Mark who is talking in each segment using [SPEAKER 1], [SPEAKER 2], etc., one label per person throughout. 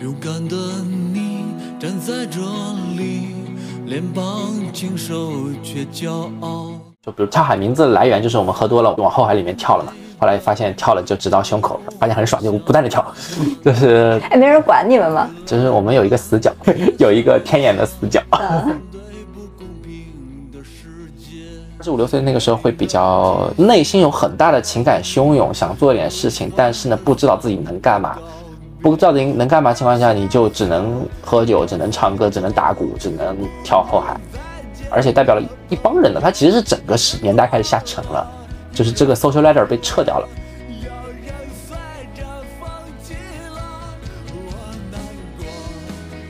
[SPEAKER 1] 勇敢的你站在这里，脸庞清瘦却骄傲。
[SPEAKER 2] 就比如跳海名字的来源就是我们喝多了往后海里面跳了嘛，后来发现跳了就直到胸口，发现很爽，就不断的跳，就是
[SPEAKER 3] 哎，没人管你们吗？
[SPEAKER 2] 就是我们有一个死角，有一个天眼的死角。
[SPEAKER 1] 对不公平的世界。
[SPEAKER 2] 十五六岁那个时候会比较内心有很大的情感汹涌，想做点事情，但是呢不知道自己能干嘛，不知道自己能干嘛情况下，你就只能喝酒，只能唱歌，只能打鼓，只能跳后海，而且代表了一帮人的，他其实是整个时年代开始下沉了，就是这个 social ladder 被撤掉了。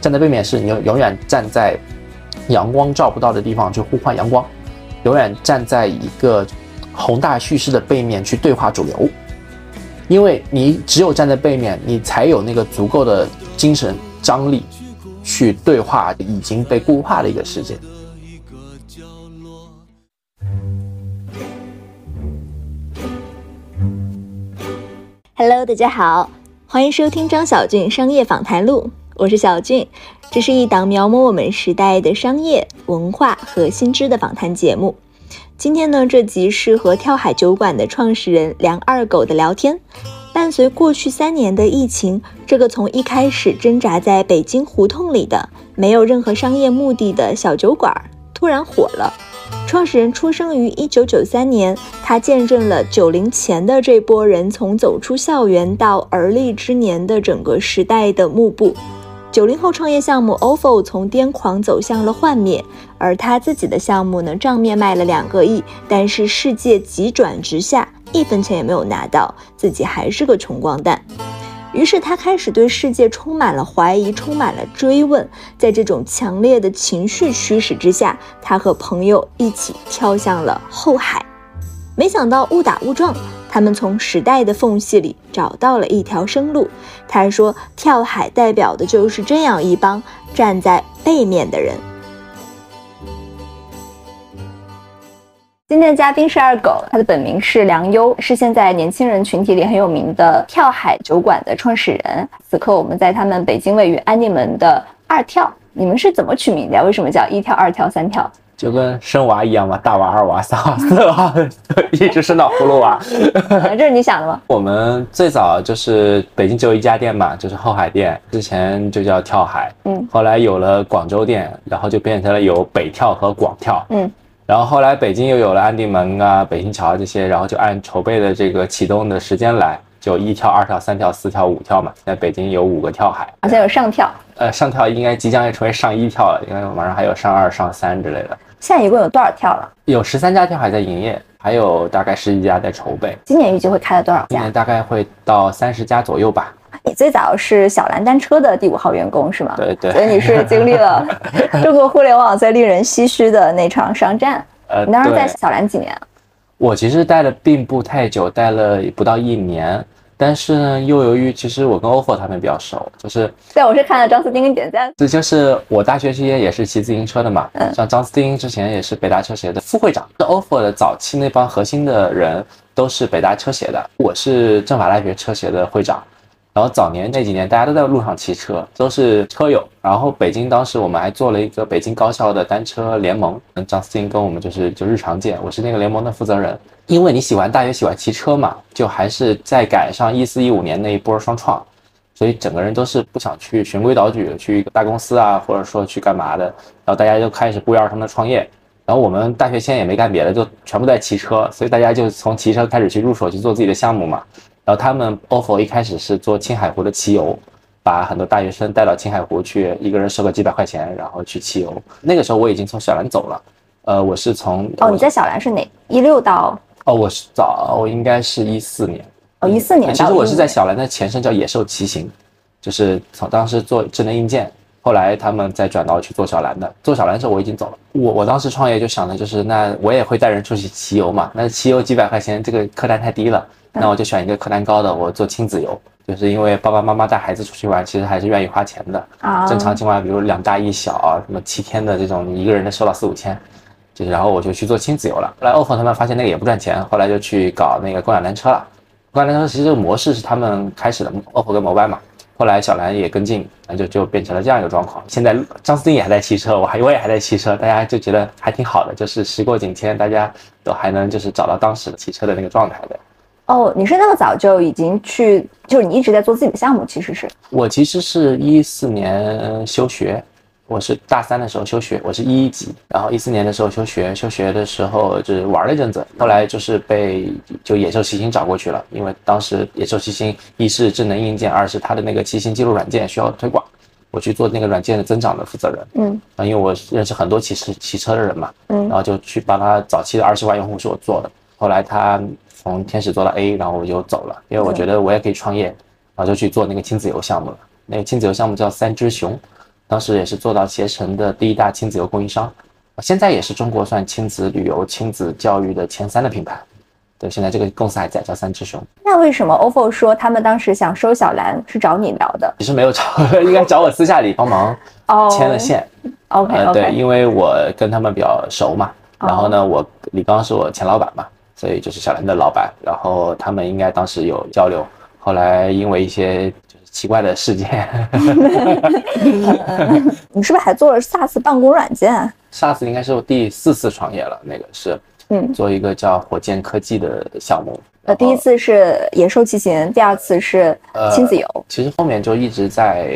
[SPEAKER 2] 站在背面是你永永远站在阳光照不到的地方去呼唤阳光，永远站在一个宏大叙事的背面去对话主流，因为你只有站在背面，你才有那个足够的精神张力去对话已经被固化的一个世界。
[SPEAKER 3] Hello，大家好，欢迎收听张小俊商业访谈录，我是小俊。这是一档描摹我们时代的商业文化和新知的访谈节目。今天呢，这集是和跳海酒馆的创始人梁二狗的聊天。伴随过去三年的疫情，这个从一开始挣扎在北京胡同里的没有任何商业目的的小酒馆，突然火了。创始人出生于一九九三年，他见证了九零前的这波人从走出校园到而立之年的整个时代的幕布。九零后创业项目 ofo 从癫狂走向了幻灭，而他自己的项目呢，账面卖了两个亿，但是世界急转直下，一分钱也没有拿到，自己还是个穷光蛋。于是他开始对世界充满了怀疑，充满了追问。在这种强烈的情绪驱使之下，他和朋友一起跳向了后海。没想到误打误撞，他们从时代的缝隙里找到了一条生路。他说，跳海代表的就是这样一帮站在背面的人。今天的嘉宾是二狗，他的本名是梁优，是现在年轻人群体里很有名的跳海酒馆的创始人。此刻我们在他们北京位于安定门的二跳，你们是怎么取名的？为什么叫一跳、二跳、三跳？
[SPEAKER 2] 就跟生娃一样嘛，大娃、二娃、三娃、四娃，一直生到葫芦娃。
[SPEAKER 3] 呃这是你想的吗？
[SPEAKER 2] 我们最早就是北京只有一家店嘛，就是后海店，之前就叫跳海，
[SPEAKER 3] 嗯，
[SPEAKER 2] 后来有了广州店，然后就变成了有北跳和广跳，
[SPEAKER 3] 嗯，
[SPEAKER 2] 然后后来北京又有了安定门啊、北新桥这些，然后就按筹备的这个启动的时间来，就一跳、二跳、三跳、四跳、五跳嘛。现在北京有五个跳海，
[SPEAKER 3] 好像有上跳，
[SPEAKER 2] 呃，上跳应该即将要成为上一跳了，应该马上还有上二、上三之类的。
[SPEAKER 3] 现在一共有多少跳了？
[SPEAKER 2] 有十三家跳海在营业，还有大概十几家在筹备，
[SPEAKER 3] 今年预计会开到多少家
[SPEAKER 2] 今年？大概会到三十家左右吧。
[SPEAKER 3] 你最早是小蓝单车的第五号员工是吗？
[SPEAKER 2] 对对
[SPEAKER 3] 所以你是经历了 中国互联网最令人唏嘘的那场商战。
[SPEAKER 2] 呃，
[SPEAKER 3] 你当时在小蓝几年啊？
[SPEAKER 2] 我其实待的并不太久，待了不到一年。但是呢，又由于其实我跟 ofo 他们比较熟，就是
[SPEAKER 3] 对，我是看了张思丁给你点赞。
[SPEAKER 2] 这就是我大学期间也是骑自行车的嘛，
[SPEAKER 3] 嗯
[SPEAKER 2] 像张思丁之前也是北大车协的副会长，ofo 的早期那帮核心的人都是北大车协的，我是政法大学车协的会长。然后早年那几年，大家都在路上骑车，都是车友。然后北京当时我们还做了一个北京高校的单车联盟，嗯张思金跟我们就是就日常见，我是那个联盟的负责人。因为你喜欢大学喜欢骑车嘛，就还是在赶上一四一五年那一波双创，所以整个人都是不想去循规蹈矩去一个大公司啊，或者说去干嘛的。然后大家就开始不约而同的创业。然后我们大学现在也没干别的，就全部在骑车，所以大家就从骑车开始去入手去做自己的项目嘛。然后他们 ofo 一开始是做青海湖的骑游，把很多大学生带到青海湖去，一个人收个几百块钱，然后去骑游。那个时候我已经从小蓝走了，呃，我是从
[SPEAKER 3] 哦，你在小蓝是哪？一六到
[SPEAKER 2] 哦，我是早，我应该是一四年。
[SPEAKER 3] 哦一四年到
[SPEAKER 2] 其实我是在小蓝的前身叫野兽骑行，就是从当时做智能硬件，后来他们再转到去做小蓝的。做小蓝的时候我已经走了，我我当时创业就想的就是，那我也会带人出去骑游嘛，那骑游几百块钱这个客单太低了，那我就选一个客单高的，我做亲子游。就是因为爸爸妈妈带孩子出去玩，其实还是愿意花钱的。
[SPEAKER 3] 啊，
[SPEAKER 2] 正常情况下，比如两大一小啊，什么七天的这种，你一个人能收到四五千，就是然后我就去做亲子游了。后来 ofo 他们发现那个也不赚钱，后来就去搞那个共享单车了。共享单车其实这个模式是他们开始的，ofo 跟摩拜嘛。后来小蓝也跟进，那就就变成了这样一个状况。现在张思丁也还在骑车，我还我也还在骑车，大家就觉得还挺好的，就是时过境迁，大家都还能就是找到当时的骑车的那个状态的。
[SPEAKER 3] 哦，你是那么早就已经去，就是你一直在做自己的项目，其实是？
[SPEAKER 2] 我其实是一四年休学，我是大三的时候休学，我是一一级，然后一四年的时候休学，休学的时候就是玩了一阵子，后来就是被就野兽骑行找过去了，因为当时野兽骑行一是智能硬件，二是它的那个骑行记录软件需要推广，我去做那个软件的增长的负责人，
[SPEAKER 3] 嗯。
[SPEAKER 2] 啊，因为我认识很多骑士骑车的人嘛，
[SPEAKER 3] 嗯
[SPEAKER 2] 然后就去帮他早期的二十万用户是我做的，后来他从天使做到 A，然后我就走了，因为我觉得我也可以创业，然后就去做那个亲子游项目了。那个亲子游项目叫三只熊，当时也是做到携程的第一大亲子游供应商，现在也是中国算亲子旅游、亲子教育的前三的品牌。对，现在这个公司还在，叫三只熊。
[SPEAKER 3] 那为什么 OFO 说他们当时想收小兰是找你聊的？
[SPEAKER 2] 其实没有找，应该找我私下里帮忙
[SPEAKER 3] 哦，
[SPEAKER 2] 牵了线。
[SPEAKER 3] OK
[SPEAKER 2] 呃，对因为我跟他们比较熟嘛，然后呢，我李刚是我前老板嘛，所以就是小陈的老板，然后他们应该当时有交流，后来因为一些就是奇怪的事件。
[SPEAKER 3] 你是不是还做了 SaaS 办公软件啊
[SPEAKER 2] ？，SaaS 应该是我第四次创业了，那个是
[SPEAKER 3] 嗯，
[SPEAKER 2] 做一个叫火箭科技的项目，
[SPEAKER 3] 呃，第一次是野兽骑行，第二次是
[SPEAKER 2] 呃
[SPEAKER 3] 亲子游。
[SPEAKER 2] 其实后面就一直在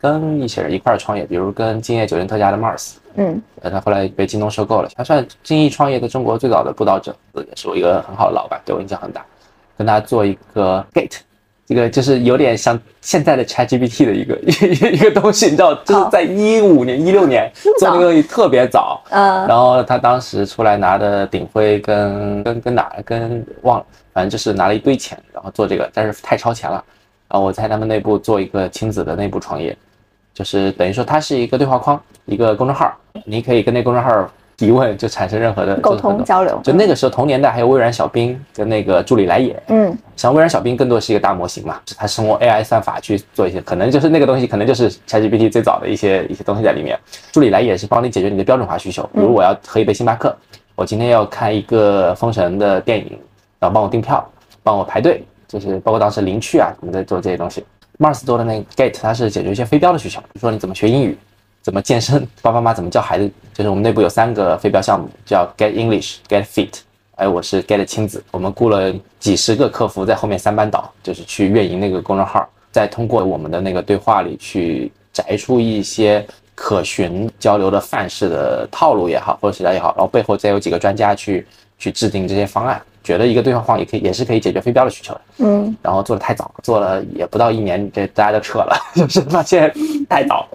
[SPEAKER 2] 跟一些人一块儿创业，比如跟今夜酒店特价的 Mars，
[SPEAKER 3] 嗯
[SPEAKER 2] 呃，他后来被京东收购了，他算精益创业的中国最早的布道者，也是我一个很好的老板，对我印象很大。跟他做一个 Gate，这个就是有点像现在的 ChatGPT 的一个一个 一个东西，你知道，就是在一五年、一六年做那个东西特别早。
[SPEAKER 3] 嗯，
[SPEAKER 2] 然后他当时出来拿的鼎晖跟跟跟哪儿跟忘了，反正就是拿了一堆钱，然后做这个，但是太超前了。然后我在他们内部做一个亲子的内部创业，就是等于说它是一个对话框，一个公众号，你可以跟那公众号提问，就产生任何的
[SPEAKER 3] 沟通交流。
[SPEAKER 2] 就那个时候同年代还有微软小冰跟那个助理来也，
[SPEAKER 3] 嗯
[SPEAKER 2] 像微软小冰更多是一个大模型嘛，它是用 AI 算法去做一些，可能就是那个东西，可能就是 ChatGPT 最早的一些一些东西在里面。助理来也是帮你解决你的标准化需求，比如我要喝一杯星巴克，我今天要看一个封神的电影，然后帮我订票，帮我排队，就是包括当时领取啊什么的做这些东西。Mars 做的那个 Gate 它是解决一些非标的需求，比如说你怎么学英语，怎么健身，爸爸妈妈怎么教孩子，就是我们内部有三个非标项目，叫 Get English、Get Fit。还有我是 Get 亲子，我们雇了几十个客服在后面三班倒，就是去运营那个公众号，再通过我们的那个对话里去摘出一些可循交流的范式的套路也好，或者是也好，然后背后再有几个专家去去制定这些方案，觉得一个对话框也可以也是可以解决非标的需求的。
[SPEAKER 3] 嗯
[SPEAKER 2] 然后做的太早，做了也不到一年，这大家都撤了，就是发现太早。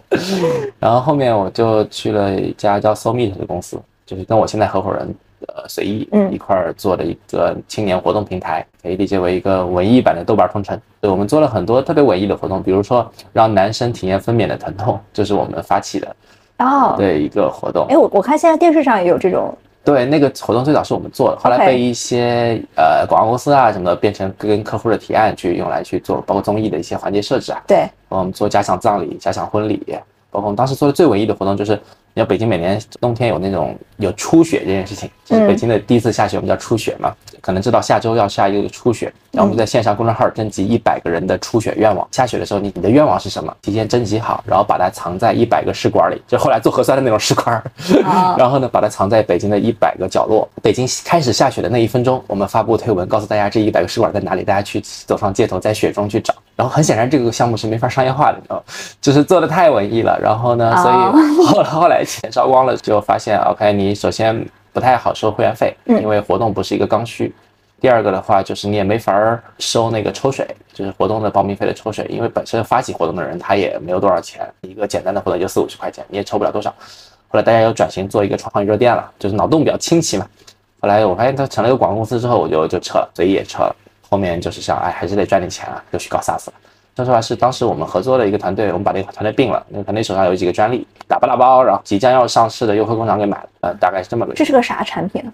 [SPEAKER 2] 然后后面我就去了一家叫 SoulMeet 的公司，就是跟我现在合伙人呃随意
[SPEAKER 3] 嗯
[SPEAKER 2] 一块儿做的一个青年活动平台，可以理解为一个文艺版的豆瓣同城。对，我们做了很多特别文艺的活动，比如说让男生体验分娩的疼痛，就是我们发起的
[SPEAKER 3] 哦，
[SPEAKER 2] 对一个活动
[SPEAKER 3] 哎，。我我看现在电视上也有这种。
[SPEAKER 2] 对，那个活动最早是我们做的，后来被一些呃广告公司啊什么的变成跟客户的提案去用来去做，包括综艺的一些环节设置啊。
[SPEAKER 3] 对，
[SPEAKER 2] 我们做假想葬礼、假想婚礼，包括我们当时做的最文艺的活动就是，你知道北京每年冬天有那种有初雪这件事情，就是北京的第一次下雪，我们叫初雪嘛，可能知道下周要下一个初雪，然后我们在线上公众号征集一百个人的初雪愿望，下雪的时候你你的愿望是什么？提前征集好，然后把它藏在一百个试管里，就后来做核酸的那种试管，
[SPEAKER 3] 哦
[SPEAKER 2] 然后呢把它藏在北京的一百个角落。北京开始下雪的那一分钟，我们发布推文告诉大家这一百个试管在哪里，大家去走上街头，在雪中去找。然后很显然这个项目是没法商业化的，你知道吗？就是做的太文艺了。然后呢，所
[SPEAKER 3] 哦
[SPEAKER 2] 以后来后来钱烧光了，就发现 OK，你首先不太好收会员费，
[SPEAKER 3] 嗯
[SPEAKER 2] 因为活动不是一个刚需。第二个的话，就是你也没法儿收那个抽水，就是活动的报名费的抽水，因为本身发起活动的人他也没有多少钱，一个简单的活动就四五十块钱，你也抽不了多少。后来大家又转型做一个创意热店了，就是脑洞比较清奇嘛。后来我发现它成了一个广告公司之后，我就就撤了，所以也撤了。后面就是想，哎，还是得赚点钱啊，就去搞 SaaS 了。说实话，是当时我们合作的一个团队，我们把那个团队并了，那个团队手上有几个专利，打包打包，然后即将要上市的优客工厂给买了，呃，大概是这么个。
[SPEAKER 3] 这是个啥产品啊？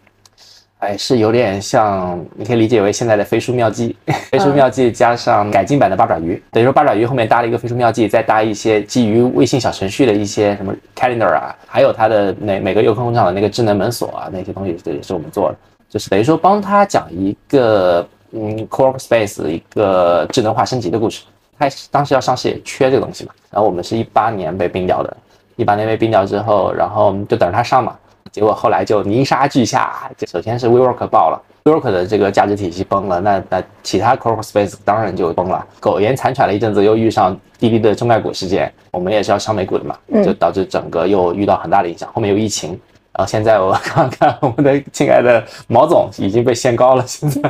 [SPEAKER 2] 哎，是有点像，你可以理解为现在的飞书妙记，飞书妙记加上改进版的八爪鱼，等于说八爪鱼后面搭了一个飞书妙记，再搭一些基于微信小程序的一些什么 calendar 啊，还有它的每每个优客工厂的那个智能门锁啊，那些东西这也是我们做的，就是等于说帮他讲一个嗯 core space 一个智能化升级的故事。它当时要上市也缺这个东西嘛。然后我们是一八年被并掉的，一八年被并掉之后，然后就等着它上嘛。结果后来就泥沙俱下，就首先是 WeWork 爆了，WeWork 的这个价值体系崩了，那那其他 Core Space 当然就崩了。苟延残喘了一阵子，又遇上滴滴的中概股事件，我们也是要上美股的嘛，就导致整个又遇到很大的影响。后面有疫情。然后现在我看看我们的亲爱的毛总已经被限高了，现在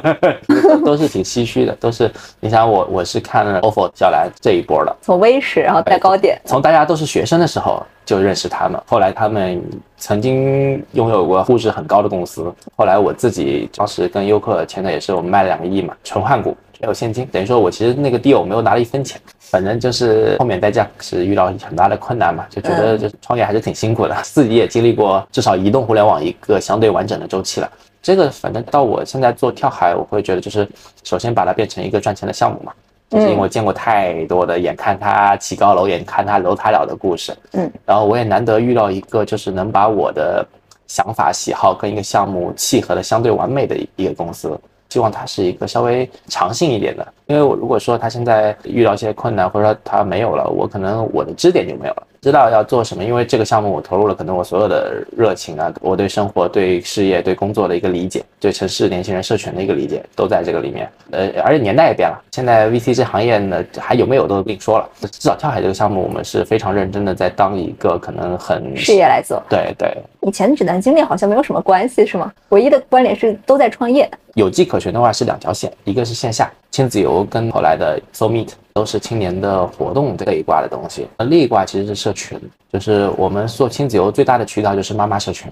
[SPEAKER 2] 都是挺唏嘘的，都是你想我我是看了 OFO 小蓝这一波的，
[SPEAKER 3] 从微时然后带高点，
[SPEAKER 2] 从大家都是学生的时候就认识他们，后来他们曾经拥有过估值很高的公司，后来我自己当时跟优客签的也是我们卖了两个亿嘛，纯换股没有现金，等于说我其实那个 deal 没有拿了一分钱。反正就是后面在这是遇到很大的困难嘛，就觉得就是创业还是挺辛苦的，自己也经历过至少移动互联网一个相对完整的周期了。这个反正到我现在做跳海，我会觉得就是首先把它变成一个赚钱的项目嘛，就是因为我见过太多的眼看它起高楼，眼看它楼塌了的故事，嗯，然后我也难得遇到一个就是能把我的想法喜好跟一个项目契合的相对完美的一个公司。希望它是一个稍微长性一点的，因为我如果说他现在遇到一些困难，或者说他没有了，我可能我的支点就没有了。知道要做什么，因为这个项目我投入了可能我所有的热情啊，我对生活、对事业、对工作的一个理解，对城市年轻人社群的一个理解，都在这个里面。呃，而且年代也变了，现在 VC 这行业呢还有没有都另说了。至少跳海这个项目，我们是非常认真的在当一个可能很
[SPEAKER 3] 事业来做。
[SPEAKER 2] 对对，
[SPEAKER 3] 以前的指南经历好像没有什么关系，是吗？唯一的关联是都在创业。
[SPEAKER 2] 有迹可循的话是两条线，一个是线下亲子游，跟后来的 So Meet 都是青年的活动这一挂的东西。那另一挂其实是社群，就是我们做亲子游最大的渠道就是妈妈社群。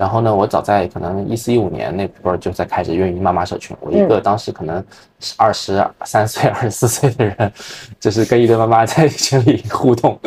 [SPEAKER 2] 然后呢，我早在可能一四一五年那波就在开始运营妈妈社群。我一个当时可能二十三岁、二十四岁的人，就是跟一堆妈妈在群里互动。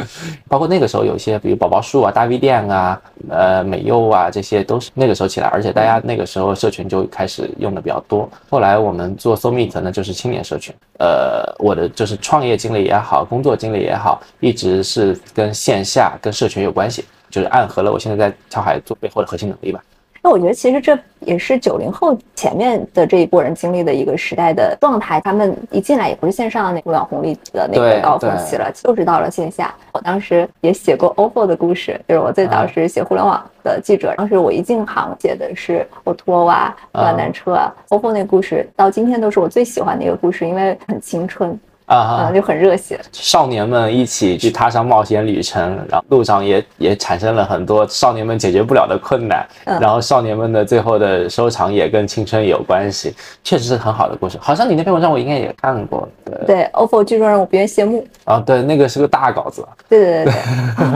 [SPEAKER 2] 包括那个时候有些，比如宝宝树啊、大 V 店啊、呃美柚啊，这些都是那个时候起来，而且大家那个时候社群就开始用的比较多。后来我们做 So Meet 呢，就是青年社群。呃，我的就是创业经历也好，工作经历也好，一直是跟线下、跟社群有关系。就是暗合了我现在在跳海做背后的核心能力吧。
[SPEAKER 3] 那我觉得其实这也是九零后前面的这一波人经历的一个时代的状态。他们一进来也不是线上那互联网红利的那个高峰期了，就是到了线下。我当时也写过 OPPO 的故事，就是我最早是写互联网的记者。当时我一进行写的是 O2O 啊、乱单车啊 OPPO 那故事到今天都是我最喜欢的一个故事，因为很青春。啊，就很热血，
[SPEAKER 2] 少年们一起去踏上冒险旅程，然后路上也也产生了很多少年们解决不了的困难，然后少年们的最后的收场也跟青春有关系，确实是很好的故事。好像你那篇文章我应该也看过，
[SPEAKER 3] 对。对，OPPO 剧中人我不愿谢幕。
[SPEAKER 2] 啊，对，那个是个大稿子，
[SPEAKER 3] 对对对对。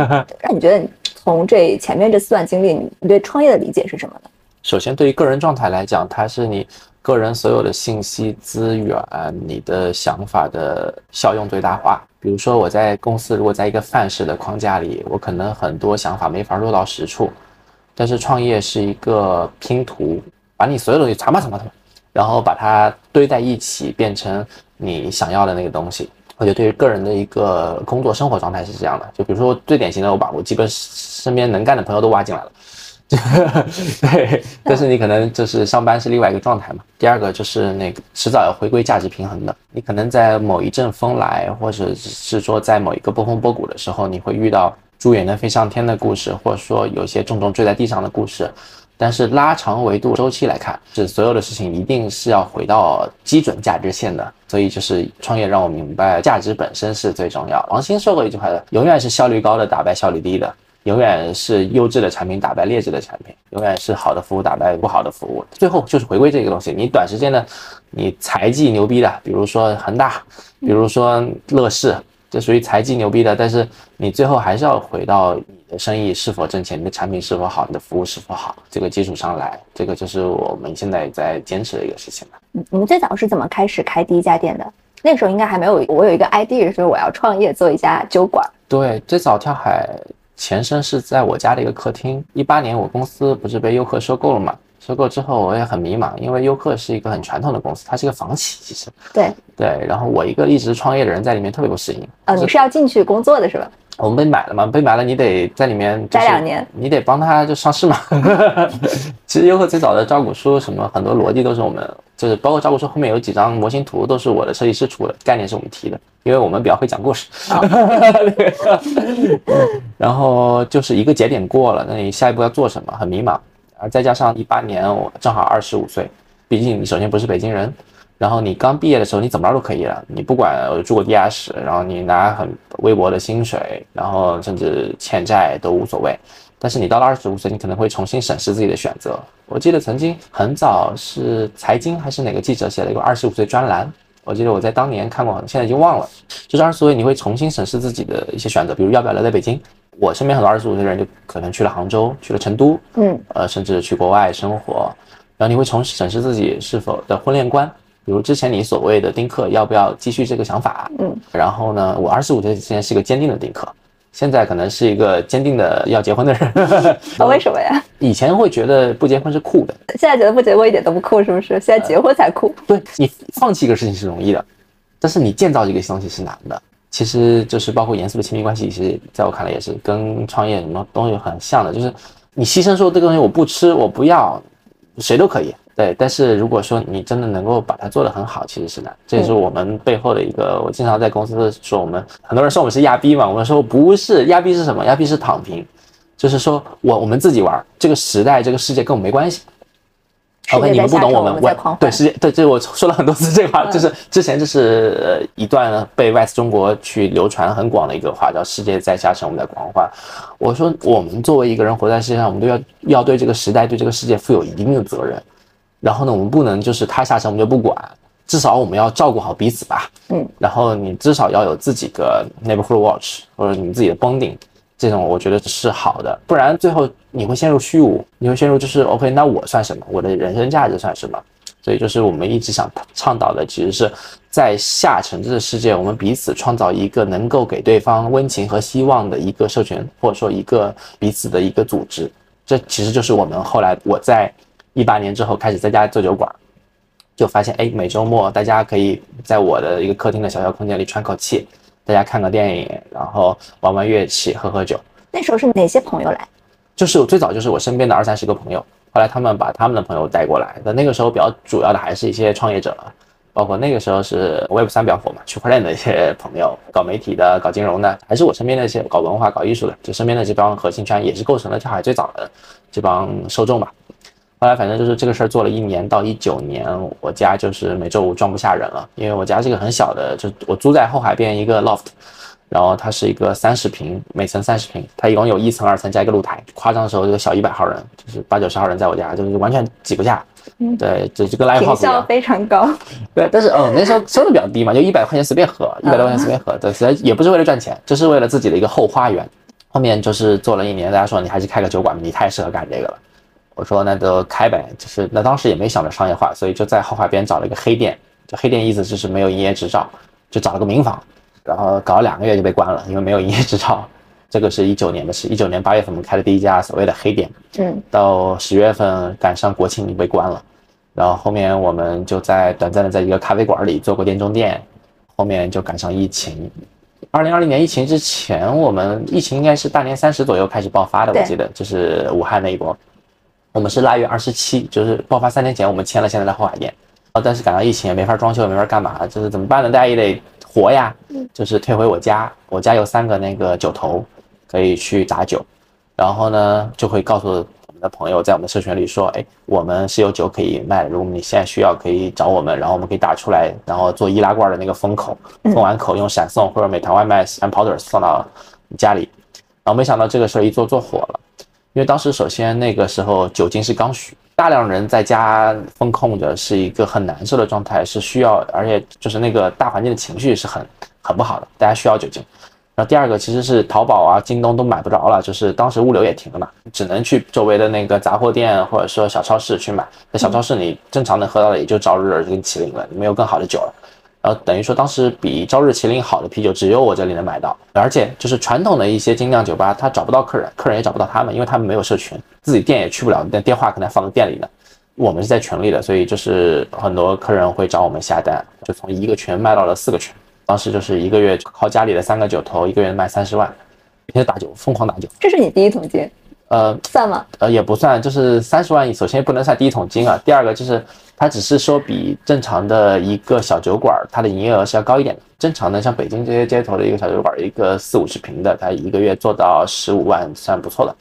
[SPEAKER 3] 那你觉得从这前面这四段经历，你对创业的理解是什么呢？
[SPEAKER 2] 首先，对于个人状态来讲，它是你。个人所有的信息资源，你的想法的效用最大化。比如说，我在公司如果在一个范式的框架里，我可能很多想法没法落到实处。但是创业是一个拼图，把你所有东西传吧传吧传吧，然后把它堆在一起，变成你想要的那个东西。我觉得对于个人的一个工作生活状态是这样的。就比如说最典型的，我把我基本身边能干的朋友都挖进来了。对，但是你可能就是上班是另外一个状态嘛。第二个就是那个迟早要回归价值平衡的。你可能在某一阵风来，或者是说在某一个波峰波谷的时候，你会遇到猪也能飞上天的故事，或者说有些重重坠在地上的故事。但是拉长维度周期来看，是所有的事情一定是要回到基准价值线的。所以就是创业让我明白，价值本身是最重要。王兴说过一句话，永远是效率高的打败效率低的。永远是优质的产品打败劣质的产品，永远是好的服务打败不好的服务。最后就是回归这个东西，你短时间的，你财技牛逼的，比如说恒大，比如说乐视，这属于财技牛逼的。但是你最后还是要回到你的生意是否挣钱，你的产品是否好，你的服务是否好，这个基础上来。这个就是我们现在在坚持的一个事情了。
[SPEAKER 3] 你们最早是怎么开始开第一家店的？那个时候应该还没有，我有一个 idea，说我要创业做一家酒馆。
[SPEAKER 2] 对，最早跳海。前身是在我家的一个客厅。一八年我公司不是被优客收购了嘛？收购之后我也很迷茫，因为优客是一个很传统的公司，它是一个房企，其实。
[SPEAKER 3] 对
[SPEAKER 2] 对，然后我一个一直创业的人在里面特别不适应。
[SPEAKER 3] 呃，你是要进去工作的是吧？
[SPEAKER 2] 我们被买了嘛？被买了，你得在里面
[SPEAKER 3] 待两年，
[SPEAKER 2] 你得帮他就上市嘛。其实优客最早的招股书什么很多逻辑都是我们，就是包括招股书后面有几张模型图都是我的设计师出的，概念是我们提的。因为我们比较会讲故事。然后就是一个节点过了，那你下一步要做什么？很迷茫。而再加上一八年我正好二十五岁，毕竟你首先不是北京人，然后你刚毕业的时候你怎么着都可以了，你不管住过地下室，然后你拿很微薄的薪水，然后甚至欠债都无所谓。但是你到了二十五岁，你可能会重新审视自己的选择。我记得曾经很早是财经还是哪个记者写了一个二十五岁专栏，我记得我在当年看过，现在已经忘了。就是二十五岁你会重新审视自己的一些选择，比如要不要留在北京。我身边很多二十五岁的人就可能去了杭州，去了成都，
[SPEAKER 3] 嗯，
[SPEAKER 2] 呃，甚至去国外生活。然后你会重新审视自己是否的婚恋观，比如之前你所谓的丁克要不要继续这个想法，
[SPEAKER 3] 嗯。
[SPEAKER 2] 然后呢，我二十五岁之前是一个坚定的丁克。现在可能是一个坚定的要结婚的人，
[SPEAKER 3] 那为什么呀？
[SPEAKER 2] 以前会觉得不结婚是酷的，
[SPEAKER 3] 现在觉得不结婚一点都不酷，是不是？现在结婚才酷。
[SPEAKER 2] 对你放弃一个事情是容易的，但是你建造这个东西是难的。其实就是包括严肃的亲密关系，其实在我看来也是跟创业什么东西很像的，就是你牺牲说这个东西我不吃，我不要，谁都可以。对，但是如果说你真的能够把它做得很好，其实是难。这也是我们背后的一个，我经常在公司说，我们很多人说我们是亚逼嘛，我们说不是，亚逼是什么？亚逼是躺平，就是说我我们自己玩，这个时代这个世界跟我们没关系。OK，你们不懂我们，我对世界对，这我说了很多次这个话，就是之前就是呃一段被外资中国去流传很广的一个话，叫“世界在下沉，我们在狂欢”。我说我们作为一个人活在世界上，我们都要要对这个时代对这个世界负有一定的责任。然后呢，我们不能就是他下沉我们就不管，至少我们要照顾好彼此吧。
[SPEAKER 3] 嗯，
[SPEAKER 2] 然后你至少要有自己的 neighborhood watch 或者你自己的 bonding。这种我觉得是好的，不然最后你会陷入虚无，你会陷入就是 OK，那我算什么？我的人生价值算什么？所以就是我们一直想倡导的，其实是在下沉这个世界，我们彼此创造一个能够给对方温情和希望的一个社群，或者说一个彼此的一个组织。这其实就是我们后来我在一八年之后开始在家做酒馆，就发现哎，每周末大家可以在我的一个客厅的小小空间里喘口气。大家看个电影，然后玩玩乐器，喝喝酒。
[SPEAKER 3] 那时候是哪些朋友来？
[SPEAKER 2] 就是最早就是我身边的二三十个朋友，后来他们把他们的朋友带过来。那那个时候比较主要的还是一些创业者，包括那个时候是 Web 三比较火嘛，区块链的一些朋友，搞媒体的、搞金融的，还是我身边那些搞文化、搞艺术的，就身边的这帮核心圈，也是构成了跳海最早的这帮受众吧。后来反正就是这个事儿做了一年到一九年，我家就是每周五装不下人了，因为我家是一个很小的，就我租在后海边一个 loft，然后它是一个三十平，每层三十平，它一共有一层、二层加一个露台，夸张的时候就小一百号人，就是八九十号人在我家，就是完全挤不下。嗯，对，这就跟 live house 一样，
[SPEAKER 3] 非常高。
[SPEAKER 2] 对，但是嗯，那时候收入比较低嘛，就一百块钱随便喝，一百多块钱随便喝，对，实在也不是为了赚钱，就是为了自己的一个后花园。后面就是做了一年，大家说你还是开个酒馆吧，你太适合干这个了。我说那就开呗，就是那当时也没想着商业化，所以就在后海边找了一个黑店，就黑店意思就是没有营业执照，就找了个民房，然后搞了两个月就被关了，因为没有营业执照。这个是一九年的事，一九年八月份我们开的第一家所谓的黑店，
[SPEAKER 3] 嗯，
[SPEAKER 2] 到十月份赶上国庆就被关了，然后后面我们就在短暂的在一个咖啡馆里做过店中店，后面就赶上疫情，二零二零年疫情之前，我们疫情应该是大年三十左右开始爆发的，我记得就是武汉那一波。我们是腊月二十七，就是爆发三天前，我们签了现在的后海店，啊，但是赶上疫情也没法装修，也没法干嘛，就是怎么办呢？大家也得活呀，就是退回我家，我家有三个那个酒头，可以去打酒，然后呢就会告诉我们的朋友，在我们的社群里说，哎，我们是有酒可以卖的，如果你现在需要，可以找我们，然后我们可以打出来，然后做易拉罐的那个封口，封完口用闪送或者美团外卖闪跑腿送到你家里，然后没想到这个事儿一做做火了。因为当时首先那个时候酒精是刚需，大量人在家封控着，是一个很难受的状态，是需要，而且就是那个大环境的情绪是很很不好的，大家需要酒精。然后第二个其实是淘宝啊、京东都买不着了，就是当时物流也停了嘛，只能去周围的那个杂货店或者说小超市去买。在小超市你正常能喝到的也就朝日跟麒麟了，没有更好的酒了。然后等于说，当时比朝日麒麟好的啤酒只有我这里能买到，而且就是传统的一些精酿酒吧，他找不到客人，客人也找不到他们，因为他们没有社群，自己店也去不了，但电话可能放在店里呢。我们是在群里的，所以就是很多客人会找我们下单，就从一个群卖到了四个群。当时就是一个月靠家里的三个酒头，一个月卖三十万，每天打酒，疯狂打酒。
[SPEAKER 3] 这是你第一桶金？
[SPEAKER 2] 呃
[SPEAKER 3] 算吗？
[SPEAKER 2] 呃也不算，就是三十万，首先不能算第一桶金啊，第二个就是它只是说比正常的一个小酒馆，它的营业额是要高一点的。正常的像北京这些街头的一个小酒馆，一个四五十平的，它一个月做到十五万算不错的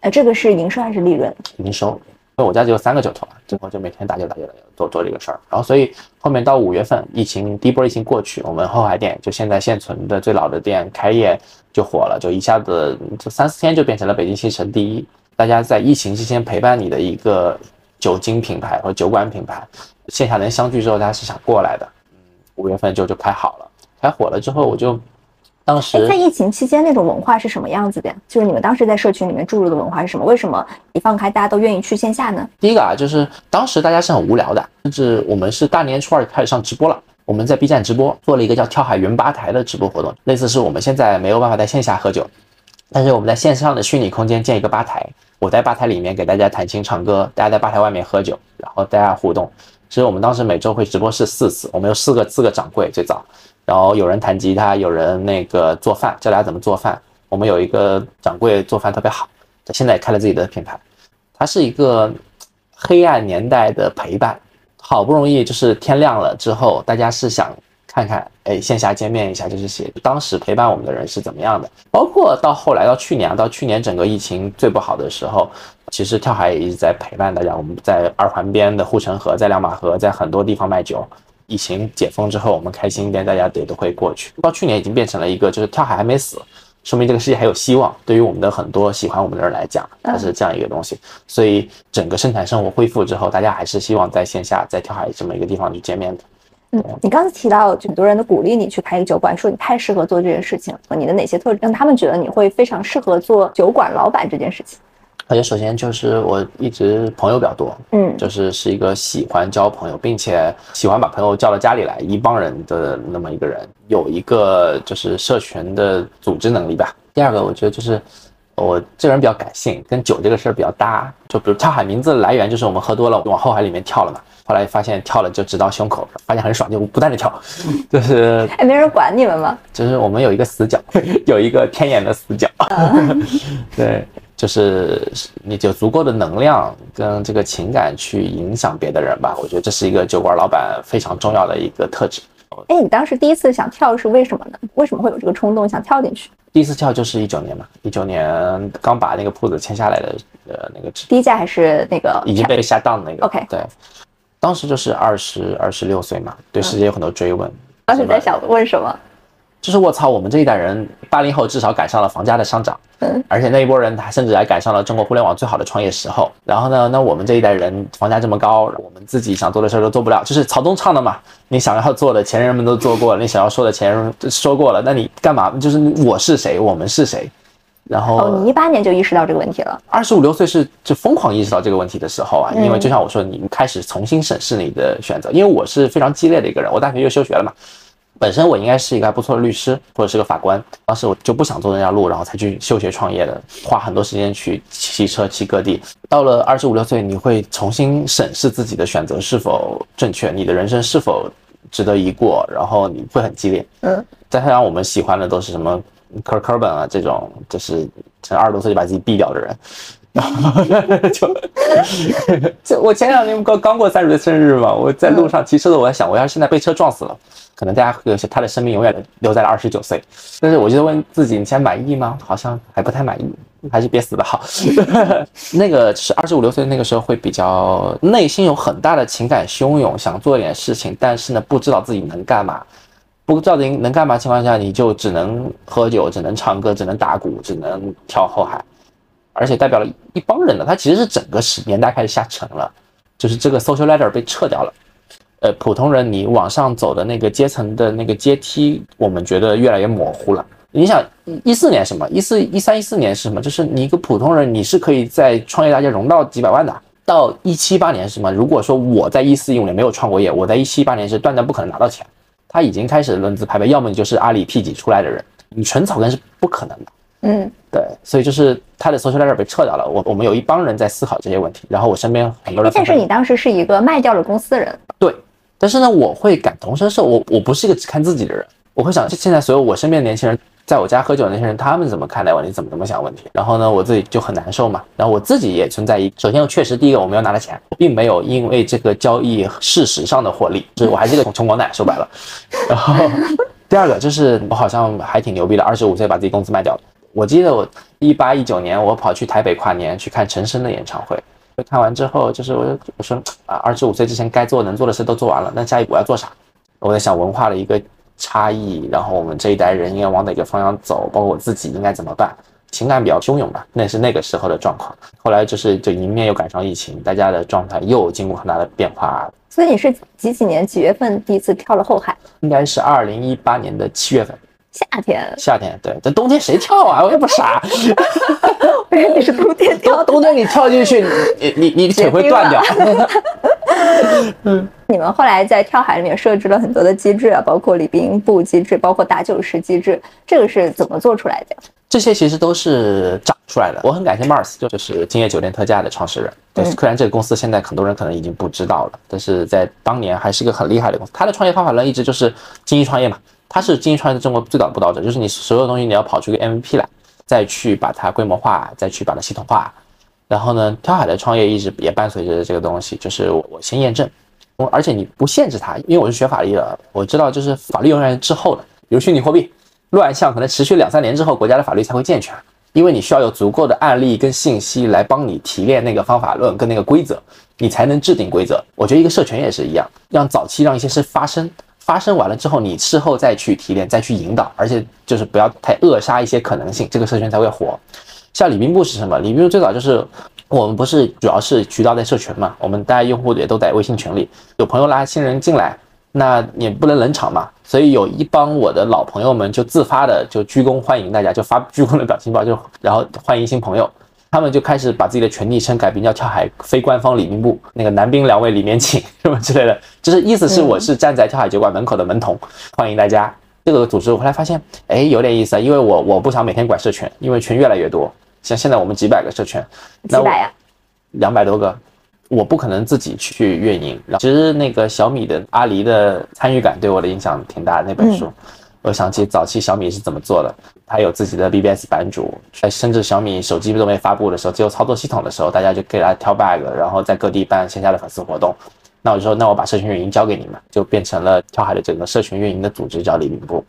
[SPEAKER 3] 呃，这个是营收还是利润？
[SPEAKER 2] 营收。因为我家只有三个酒头啊，最后就每天打酒打酒打酒做做这个事儿，然后所以后面到五月份，疫情第一波疫情过去，我们后海店就现在现存的最老的店开业就火了，就一下子就三四天就变成了北京新城第一。大家在疫情期间陪伴你的一个酒精品牌和酒馆品牌，线下能相聚之后，大家是想过来的。嗯，五月份就就开好了，开火了之后，我就当
[SPEAKER 3] 哎，
[SPEAKER 2] 时
[SPEAKER 3] 在疫情期间那种文化是什么样子的呀？就是你们当时在社群里面注入的文化是什么？为什么一放开大家都愿意去线下呢？
[SPEAKER 2] 第一个啊，就是当时大家是很无聊的，甚至我们是大年初二开始上直播了。我们在 B 站直播做了一个叫“跳海云吧台”的直播活动，类似是我们现在没有办法在线下喝酒，但是我们在线上的虚拟空间建一个吧台，我在吧台里面给大家弹琴唱歌，大家在吧台外面喝酒，然后大家互动。所以我们当时每周会直播是四次，我们有四个四个掌柜最早，然后有人弹吉他，有人那个做饭，教大家怎么做饭。我们有一个掌柜做饭特别好，他现在也开了自己的品牌，它是一个黑暗年代的陪伴。好不容易就是天亮了之后，大家是想看看，哎，线下见面一下，就是写当时陪伴我们的人是怎么样的。包括到后来到去年，到去年整个疫情最不好的时候，其实跳海也一直在陪伴大家。我们在二环边的护城河，在亮马河，在很多地方卖酒。疫情解封之后，我们开心一点，大家也都会过去。到去年已经变成了一个，就是跳海还没死，说明这个世界还有希望。对于我们的很多喜欢我们的人来讲，它是这样一个东西。所以整个生产生活恢复之后，大家还是希望在线下在跳海这么一个地方去见面的。
[SPEAKER 3] 嗯，你刚才提到很多人都鼓励你去开一个酒馆，说你太适合做这件事情了。你的哪些特质让他们觉得你会非常适合做酒馆老板这件事情？
[SPEAKER 2] 而且首先就是我一直朋友比较多，
[SPEAKER 3] 嗯
[SPEAKER 2] 就是是一个喜欢交朋友，并且喜欢把朋友叫到家里来一帮人的那么一个人，有一个就是社群的组织能力吧。第二个，我觉得就是我这个人比较感性，跟酒这个事儿比较搭。就比如跳海名字的来源就是我们喝多了往后海里面跳了嘛，后来发现跳了就直到胸口，发现很爽，就不断的跳，就是
[SPEAKER 3] 哎，没人管你们吗？
[SPEAKER 2] 就是我们有一个死角，有一个天眼的死角，对，就是你有足够的能量跟这个情感去影响别的人吧。我觉得这是一个酒馆老板非常重要的一个特质。
[SPEAKER 3] 哎，你当时第一次想跳是为什么呢？为什么会有这个冲动想跳进去？
[SPEAKER 2] 第一次跳就是一九年嘛，一九年刚把那个铺子签下来的，呃，那个
[SPEAKER 3] 第一家还是那个
[SPEAKER 2] 已经被下档的那个。
[SPEAKER 3] OK
[SPEAKER 2] 对，当时就是二十二十六岁嘛，对世界有很多追问。
[SPEAKER 3] 当时在想问什么？
[SPEAKER 2] 就是我操，我们这一代人八零后至少赶上了房价的上涨，
[SPEAKER 3] 嗯，
[SPEAKER 2] 而且那一波人他甚至还赶上了中国互联网最好的创业时候。然后呢，那我们这一代人房价这么高，我们自己想做的事儿都做不了，就是曹东唱的嘛，你想要做的前人们都做过了，你想要说的前人说过了，那你干嘛？就是我是谁，我们是谁？然后
[SPEAKER 3] 哦，你一八年就意识到这个问题了。
[SPEAKER 2] 二十五六岁是就疯狂意识到这个问题的时候啊，因为就像我说，你开始重新审视你的选择。因为我是非常激烈的一个人，我大学就休学了嘛，本身我应该是一个还不错的律师或者是个法官，当时我就不想走那条路，然后才去休学创业的，花很多时间去骑车骑各地。到了二十五六岁，你会重新审视自己的选择是否正确，你的人生是否值得一过，然后你会很激烈。
[SPEAKER 3] 嗯，
[SPEAKER 2] 再加上我们喜欢的都是什么 Kurt Cobain 啊这种，就是从二十多岁就把自己毙掉的人。然 后就 就我前两天刚刚过三十岁生日嘛，我在路上骑车的，我在想，我要是现在被车撞死了，可能大家会有些他的生命永远留在了二十九岁。但是我就问自己，你现在满意吗？好像还不太满意，还是别死的好。那个是二十五六岁那个时候会比较内心有很大的情感汹涌，想做一点事情，但是呢不知道自己能干嘛。不知道能能干嘛情况下，你就只能喝酒，只能唱歌，只能打鼓，只能跳后海。而且代表了一帮人的，他其实是整个时年代开始下沉了，就是这个 social ladder 被撤掉了。呃，普通人你往上走的那个阶层的那个阶梯，我们觉得越来越模糊了。你想一四年什么？一四一三一四年是什么？就是你一个普通人，你是可以在创业大街融到几百万的。到一七八年是什么？如果说我在一四一五年没有创过业，我在一七八年是断断不可能拿到钱。他已经开始论资排辈，要么你就是阿里 P 几出来的人，你纯草根是不可能的。
[SPEAKER 3] 嗯，
[SPEAKER 2] 对，所以就是他的 social ladder 被撤掉了。我我们有一帮人在思考这些问题，然后我身边很多人。
[SPEAKER 3] 但是你当时是一个卖掉了公司的人，
[SPEAKER 2] 对，但是呢，我会感同身受。我我不是一个只看自己的人，我会想，现在所有我身边的年轻人在我家喝酒的那些人，他们怎么看待问题，怎么怎么想问题？然后呢，我自己就很难受嘛。然后我自己也存在一，首先确实第一个我没有拿到钱，并没有因为这个交易事实上的获利，就是我还是个穷光蛋，说白了。然后第二个就是我好像还挺牛逼的，二十五岁把自己公司卖掉了。我记得我一八一九年我跑去台北跨年去看陈升的演唱会，看完之后就是我我说啊，二十五岁之前该做能做的事都做完了，那下一步我要做啥？我在想文化的一个。差异，然后我们这一代人应该往哪个方向走？包括我自己应该怎么办？情感比较汹涌吧，那是那个时候的状况。后来就是就迎面又赶上疫情，大家的状态又经过很大的变化。
[SPEAKER 3] 所以你是几几年几月份第一次跳了后海？
[SPEAKER 2] 应该是二零一八年的七月份，
[SPEAKER 3] 夏天。
[SPEAKER 2] 夏天对，这冬天谁跳啊？我又不傻。
[SPEAKER 3] 我以为你是冬天跳，
[SPEAKER 2] 冬天你跳进去，你你你腿会断掉。
[SPEAKER 3] 嗯，你们后来在跳海里面设置了很多的机制啊，包括礼宾部机制，包括打酒师机制，这个是怎么做出来的？
[SPEAKER 2] 这些其实都是长出来的。我很感谢 Mars，就是今夜酒店特价的创始人。对，虽然这个公司现在很多人可能已经不知道了，但是在当年还是个很厉害的公司。他的创业方法论一直就是精益创业嘛，他是精益创业的中国最早的布道者，就是你所有东西你要跑出个 MVP 来，再去把它规模化，再去把它系统化。然后呢，跳海的创业一直也伴随着这个东西，就是我我先验证，而且你不限制它，因为我是学法律的，我知道就是法律永远是滞后的。比如虚拟货币乱象，可能持续两三年之后，国家的法律才会健全，因为你需要有足够的案例跟信息来帮你提炼那个方法论跟那个规则，你才能制定规则。我觉得一个社群也是一样，让早期让一些事发生，发生完了之后，你事后再去提炼，再去引导，而且就是不要太扼杀一些可能性，这个社群才会活。像李冰部是什么？李冰部最早就是我们不是主要是渠道在社群嘛，我们大家用户也都在微信群里，有朋友拉新人进来，那也不能冷场嘛，所以有一帮我的老朋友们就自发的就鞠躬欢迎大家，就发鞠躬的表情包，就然后欢迎新朋友，他们就开始把自己的全昵称改名叫跳海非官方礼宾部，那个男兵两位里面请什么之类的，就是意思是我是站在跳海酒馆门口的门童，欢迎大家。这个组织我后来发现，哎，有点意思啊，因为我我不想每天管社群，因为群越来越多。像现在我们几百个社群，
[SPEAKER 3] 几百呀，
[SPEAKER 2] 两百多个，我不可能自己去运营。其实那个小米的阿狸的参与感对我的影响挺大的。那本书，我想起早期小米是怎么做的，它有自己的 BBS 版主，甚至小米手机都没发布的时候，只有操作系统的时候，大家就给他挑 bug，然后在各地办线下的粉丝活动。那我就说，那我把社群运营交给你们，就变成了跳海的整个社群运营的组织，叫李明部。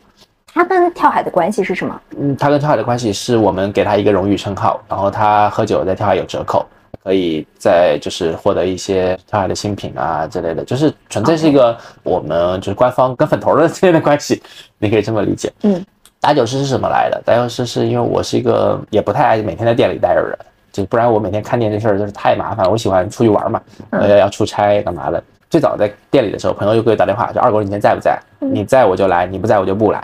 [SPEAKER 3] 他跟跳海的关系是什么？
[SPEAKER 2] 嗯，他跟跳海的关系是我们给他一个荣誉称号，然后他喝酒在跳海有折扣，可以再就是获得一些跳海的新品啊之类的，就是纯粹是一个我们就是官方跟粉头的之间的关系，你可以这么理解。
[SPEAKER 3] 嗯，
[SPEAKER 2] 打酒师是什么来的？打酒师是因为我是一个也不太爱每天在店里待着人，就不然我每天看店这事儿就是太麻烦。我喜欢出去玩嘛，呃，要出差干嘛的。最早在店里的时候，朋友就给我打电话，说二狗你今天在不在？你在我就来，你不在我就不来。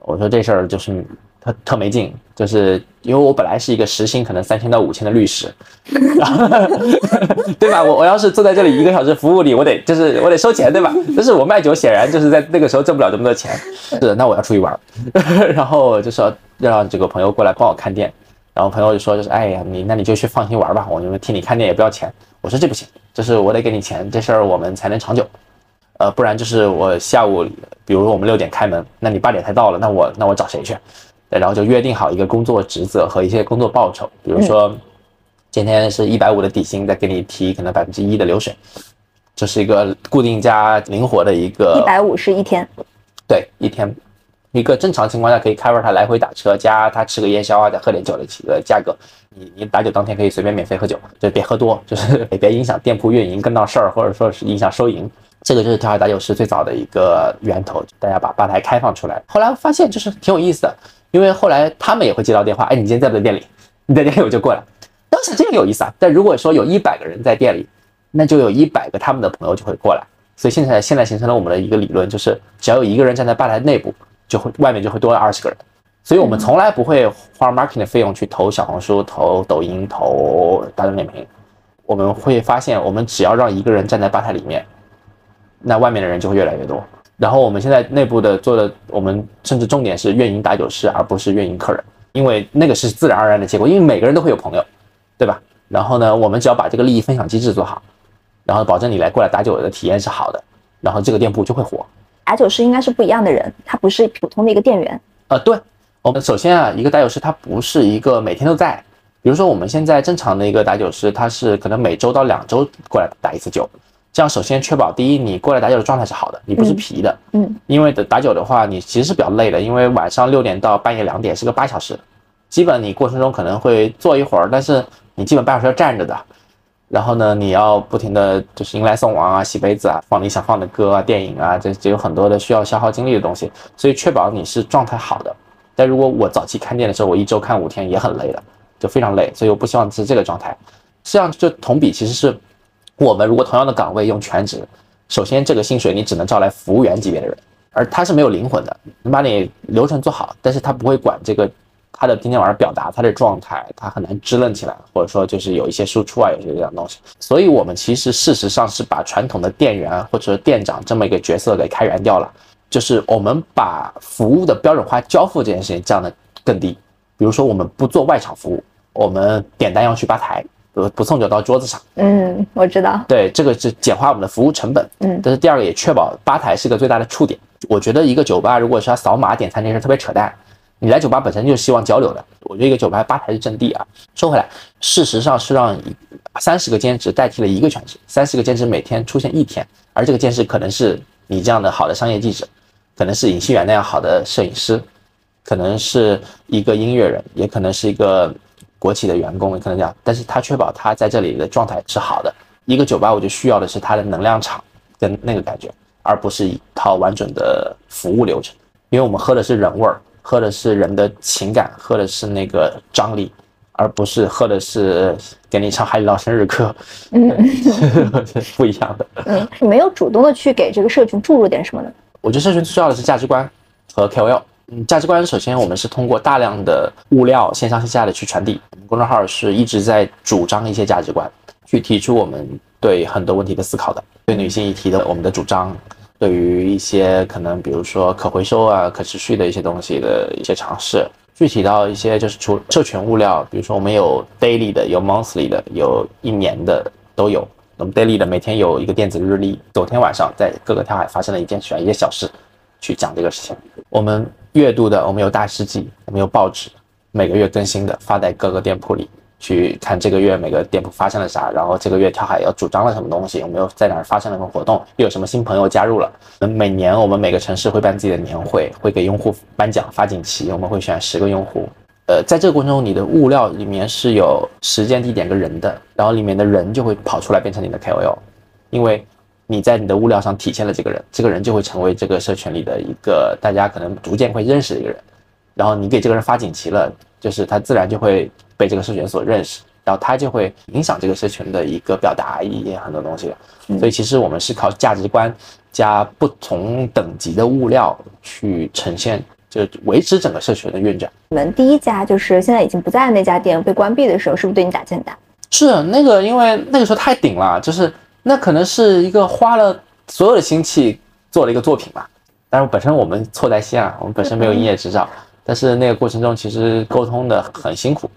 [SPEAKER 2] 我说这事儿就是特特没劲，就是因为我本来是一个时薪可能三千到五千的律师，对吧？我我要是坐在这里一个小时服务你，我得就是我得收钱，对吧？但是我卖酒显然就是在那个时候挣不了这么多钱，是那我要出去玩，然后就说让这个朋友过来帮我看店，然后朋友就说就是哎呀你那你就去放心玩吧，我们替你看店也不要钱。我说这不行，就是我得给你钱，这事儿我们才能长久。呃，不然就是我下午，比如说我们六点开门，那你八点才到了，那我那我找谁去？然后就约定好一个工作职责和一些工作报酬，比如说今天是一百五的底薪，再给你提可能百分之一的流水，这是一个固定加灵活的一个。
[SPEAKER 3] 一百五是一天。
[SPEAKER 2] 对，一天，一个正常情况下可以 cover 他来回打车加他吃个夜宵啊，再喝点酒的几个价格。你你打酒当天可以随便免费喝酒，就别喝多，就是也 别影响店铺运营跟闹事儿，或者说是影响收银。这个就是跳海打酒师最早的一个源头，大家把吧台开放出来。后来发现就是挺有意思的，因为后来他们也会接到电话，哎，你今天在不在店里？你在店里我就过来。当时这个有意思啊。但如果说有一百个人在店里，那就有一百个他们的朋友就会过来。所以现在现在形成了我们的一个理论，就是只要有一个人站在吧台内部，就会外面就会多了二十个人。所以我们从来不会花 marketing 的费用去投小红书、投抖音、投大众点评。我们会发现，我们只要让一个人站在吧台里面。那外面的人就会越来越多。然后我们现在内部的做的，我们甚至重点是运营打酒师，而不是运营客人，因为那个是自然而然的结果。因为每个人都会有朋友，对吧？然后呢，我们只要把这个利益分享机制做好，然后保证你来过来打酒的体验是好的，然后这个店铺就会火。
[SPEAKER 3] 打酒师应该是不一样的人，他不是普通的一个店员。
[SPEAKER 2] 呃，对，我们首先啊，一个打酒师他不是一个每天都在，比如说我们现在正常的一个打酒师，他是可能每周到两周过来打一次酒。这样首先确保第一，你过来打酒的状态是好的，你不是疲的。
[SPEAKER 3] 嗯，
[SPEAKER 2] 因为打酒的话，你其实是比较累的，因为晚上六点到半夜两点是个八小时，基本你过程中可能会坐一会儿，但是你基本半小时要站着的。然后呢，你要不停的就是迎来送往啊，洗杯子啊，放你想放的歌啊、电影啊，这这有很多的需要消耗精力的东西，所以确保你是状态好的。但如果我早期看店的时候，我一周看五天也很累的，就非常累，所以我不希望是这个状态。这样就同比其实是。我们如果同样的岗位用全职，首先这个薪水你只能招来服务员级别的人，而他是没有灵魂的，能把你流程做好，但是他不会管这个他的今天晚上表达他的状态，他很难支棱起来，或者说就是有一些输出啊，有些这样东西。所以我们其实事实上是把传统的店员或者店长这么一个角色给开源掉了，就是我们把服务的标准化交付这件事情降得更低。比如说我们不做外场服务，我们点单要去吧台。不不送酒到桌子上，
[SPEAKER 3] 嗯，我知道，
[SPEAKER 2] 对，这个是简化我们的服务成本，
[SPEAKER 3] 嗯，
[SPEAKER 2] 但是第二个也确保吧台是个最大的触点。我觉得一个酒吧如果是要扫码点餐这件事特别扯淡，你来酒吧本身就希望交流的。我觉得一个酒吧吧台是阵地啊。说回来，事实上是让三十个兼职代替了一个全职，三十个兼职每天出现一天，而这个兼职可能是你这样的好的商业记者，可能是尹锡元那样好的摄影师，可能是一个音乐人，也可能是一个。国企的员工可能这样，但是他确保他在这里的状态是好的。一个酒吧，我就需要的是它的能量场跟那个感觉，而不是一套完整的服务流程。因为我们喝的是人味儿，喝的是人的情感，喝的是那个张力，而不是喝的是给你唱海底捞生日歌。
[SPEAKER 3] 嗯，
[SPEAKER 2] 不一样的。
[SPEAKER 3] 嗯，没有主动的去给这个社群注入点什么呢？
[SPEAKER 2] 我觉得社群最重要的是价值观和 KOL。嗯，价值观首先我们是通过大量的物料线上线下的去传递。我们公众号是一直在主张一些价值观，去提出我们对很多问题的思考的。对女性议题的我们的主张，对于一些可能比如说可回收啊、可持续的一些东西的一些尝试。具体到一些就是除社群物料，比如说我们有 daily 的，有 monthly 的，有一年的都有。我们 daily 的每天有一个电子日历，昨天晚上在各个跳海发生了一件选一些小事，去讲这个事情。我们。月度的，我们有大事记，我们有报纸，每个月更新的，发在各个店铺里去看这个月每个店铺发生了啥，然后这个月跳海要主张了什么东西，我们又在哪儿发生了什么活动，又有什么新朋友加入了。每年我们每个城市会办自己的年会，会给用户颁奖发锦旗，我们会选十个用户。呃，在这个过程中，你的物料里面是有时间、地点跟人的，然后里面的人就会跑出来变成你的 KOL，因为。你在你的物料上体现了这个人，这个人就会成为这个社群里的一个大家可能逐渐会认识的一个人。然后你给这个人发锦旗了，就是他自然就会被这个社群所认识，然后他就会影响这个社群的一个表达一些很多东西。所以其实我们是靠价值观加不同等级的物料去呈现，就维持整个社群的运转。
[SPEAKER 3] 你们第一家就是现在已经不在的那家店被关闭的时候，是不是对你打击很大？
[SPEAKER 2] 是那个，因为那个时候太顶了，就是。那可能是一个花了所有的心气做了一个作品吧，但是本身我们错在先啊，我们本身没有营业执照，但是那个过程中其实沟通的很辛苦。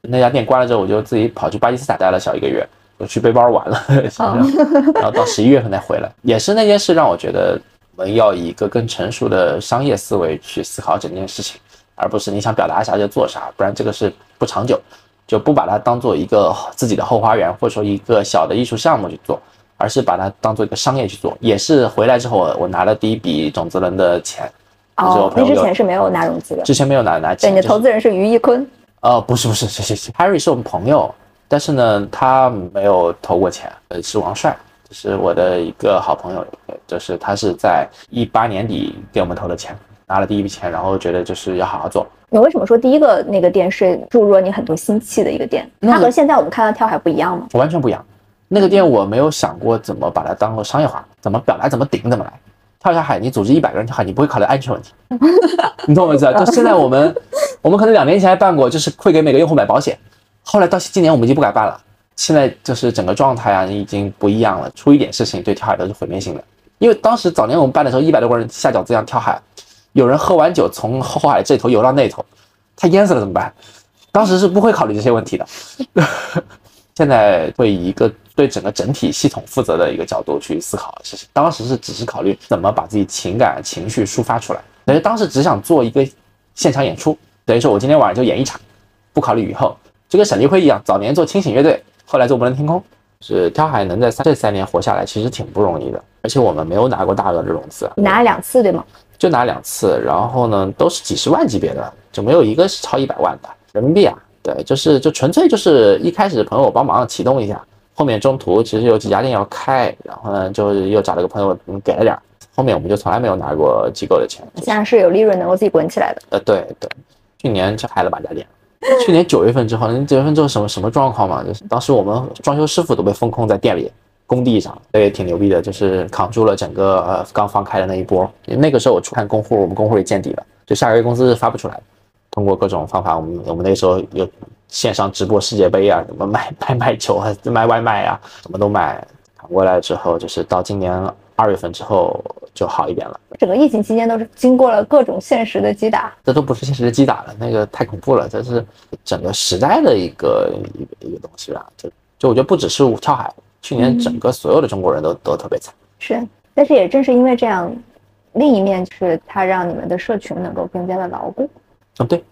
[SPEAKER 2] 那家店关了之后，我就自己跑去巴基斯坦待了小一个月，我去背包玩了，然后到十一月份才回来。也是那件事让我觉得，我们要以一个更成熟的商业思维去思考整件事情，而不是你想表达啥就做啥，不然这个是不长久。就不把它当做一个自己的后花园，或者说一个小的艺术项目去做，而是把它当做一个商业去做。也是回来之后，我我拿了第一笔种子轮的钱。
[SPEAKER 3] 哦，那之前是没有拿融资的。
[SPEAKER 2] 之前没有拿拿钱。
[SPEAKER 3] 对，你的投资人是于一坤。
[SPEAKER 2] 哦，不是不是，是是是。Harry 是我们朋友，但是呢，他没有投过钱。呃，是王帅，就是我的一个好朋友，就是他是在一八年底给我们投的钱。拿了第一笔钱，然后觉得就是要好好做。
[SPEAKER 3] 你为什么说第一个那个店是注入了你很多心气的一个店？它和现在我们看到跳海不一样吗？
[SPEAKER 2] 完全不一样。那个店我没有想过怎么把它当做商业化，怎么表达，怎么顶，怎么来。跳下海，你组织一百个人跳海，你不会考虑安全问题。你懂我意思？就现在我们，我们可能两年前还办过，就是会给每个用户买保险。后来到今年我们已经不敢办了。现在就是整个状态啊，已经不一样了。出一点事情对跳海都是毁灭性的。因为当时早年我们办的时候，一百多个人下饺子一样跳海。有人喝完酒从后海这头游到那头，他淹死了怎么办？当时是不会考虑这些问题的，现在会以一个对整个整体系统负责的一个角度去思考事情。当时是只是考虑怎么把自己情感情绪抒发出来，但是当时只想做一个现场演出，等于说我今天晚上就演一场，不考虑以后，就跟沈立辉一样，早年做清醒乐队，后来做无人天空，是跳海能在三这三年活下来，其实挺不容易的。而且我们没有拿过大额的融资，
[SPEAKER 3] 拿了两次对吗？
[SPEAKER 2] 就拿两次，然后呢都是几十万级别的，就没有一个是超一百万的人民币啊。对，就是就纯粹就是一开始朋友帮忙启动一下，后面中途其实有几家店要开，然后呢就又找了个朋友给了点儿，后面我们就从来没有拿过机构的钱。
[SPEAKER 3] 现在是有利润能够自己滚起来的。
[SPEAKER 2] 呃，对对，去年就开了八家店。去年九月份之后，九月份之后什么什么状况嘛？就是当时我们装修师傅都被封控在店里工地上，这也挺牛逼的，就是扛住了整个呃刚放开的那一波。那个时候我出看公户，我们公户也见底了，就下个月工资是发不出来的。通过各种方法，我们我们那时候有线上直播世界杯啊，什么卖 卖卖酒啊，卖外卖啊，什么都卖。扛过来之后，就是到今年二月份之后就好一点了。
[SPEAKER 3] 整个疫情期间都是经过了各种现实的击打，
[SPEAKER 2] 这都不是现实的击打了，那个太恐怖了，这是整个时代的一个一个一个东西吧。就就我觉得不只是跳海，去年整个所有的中国人都都特别惨。
[SPEAKER 3] 是，但是也正是因为这样，另一面是它让你们的社群能够更加的牢固。
[SPEAKER 2] 嗯，对，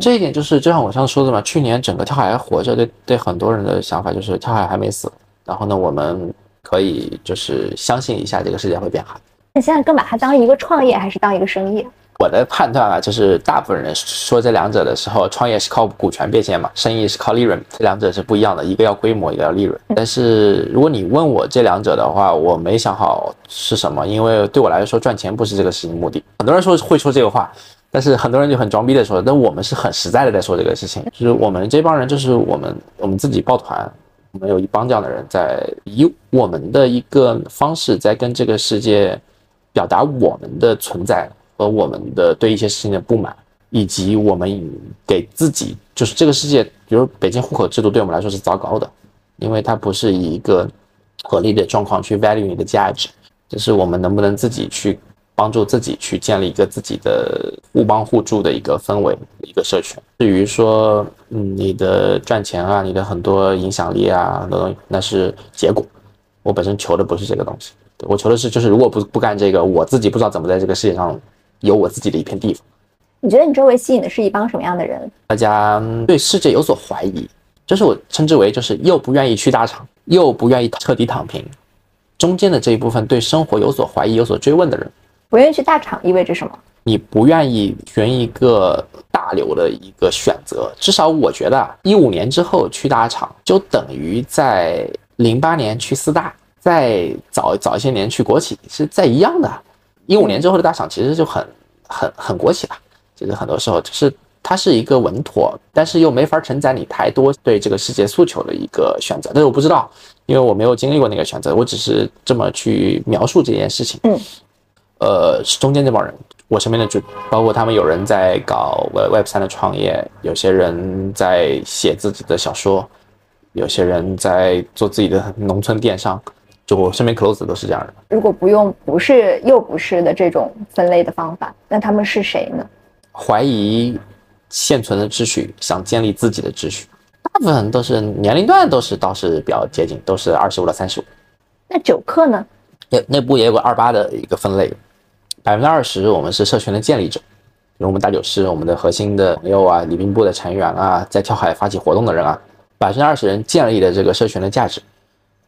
[SPEAKER 2] 这一点就是就像我上次说的嘛，去年整个跳海还活着，对对很多人的想法就是跳海还没死，然后呢，我们可以就是相信一下这个世界会变好。
[SPEAKER 3] 那现在更把它当一个创业还是当一个生意？
[SPEAKER 2] 我的判断啊，就是大部分人说这两者的时候，创业是靠股权变现嘛，生意是靠利润，这两者是不一样的，一个要规模，一个要利润。但是如果你问我这两者的话，我没想好是什么，因为对我来说赚钱不是这个事情目的。很多人说会说这个话。但是很多人就很装逼的说，但我们是很实在的在说这个事情，就是我们这帮人，就是我们我们自己抱团，我们有一帮这样的人在以我们的一个方式在跟这个世界表达我们的存在和我们的对一些事情的不满，以及我们给自己就是这个世界，比如北京户口制度对我们来说是糟糕的，因为它不是以一个合理的状况去 value 你的价值，就是我们能不能自己去。帮助自己去建立一个自己的互帮互助的一个氛围，一个社群。至于说，嗯，你的赚钱啊，你的很多影响力啊，很多东西，那是结果。我本身求的不是这个东西，我求的是，就是如果不不干这个，我自己不知道怎么在这个世界上有我自己的一片地方。
[SPEAKER 3] 你觉得你周围吸引的是一帮什么样的人？
[SPEAKER 2] 大家对世界有所怀疑，这是我称之为就是又不愿意去大厂，又不愿意彻底躺平，中间的这一部分对生活有所怀疑、有所追问的人。
[SPEAKER 3] 不愿意去大厂意味着什么？
[SPEAKER 2] 你不愿意选一个大流的一个选择，至少我觉得，一五年之后去大厂，就等于在零八年去四大，再早早一些年去国企，是在一样的。一五年之后的大厂其实就很很很国企了，就是很多时候就是它是一个稳妥，但是又没法承载你太多对这个世界诉求的一个选择。但是我不知道，因为我没有经历过那个选择，我只是这么去描述这件事情。
[SPEAKER 3] 嗯。
[SPEAKER 2] 呃，是中间这帮人，我身边的就包括他们有人在搞 Web Web 三的创业，有些人在写自己的小说，有些人在做自己的农村电商，就我身边 close 都是这样的。
[SPEAKER 3] 如果不用不是又不是的这种分类的方法，那他们是谁呢？
[SPEAKER 2] 怀疑现存的秩序，想建立自己的秩序，大部分都是年龄段都是倒是比较接近，都是二十五到三十五。
[SPEAKER 3] 那九课呢？
[SPEAKER 2] 也内部也有个二八的一个分类。百分之二十，我们是社群的建立者，比如我们打酒师，我们的核心的朋友啊，礼宾部的成员啊，在跳海发起活动的人啊，百分之二十人建立的这个社群的价值，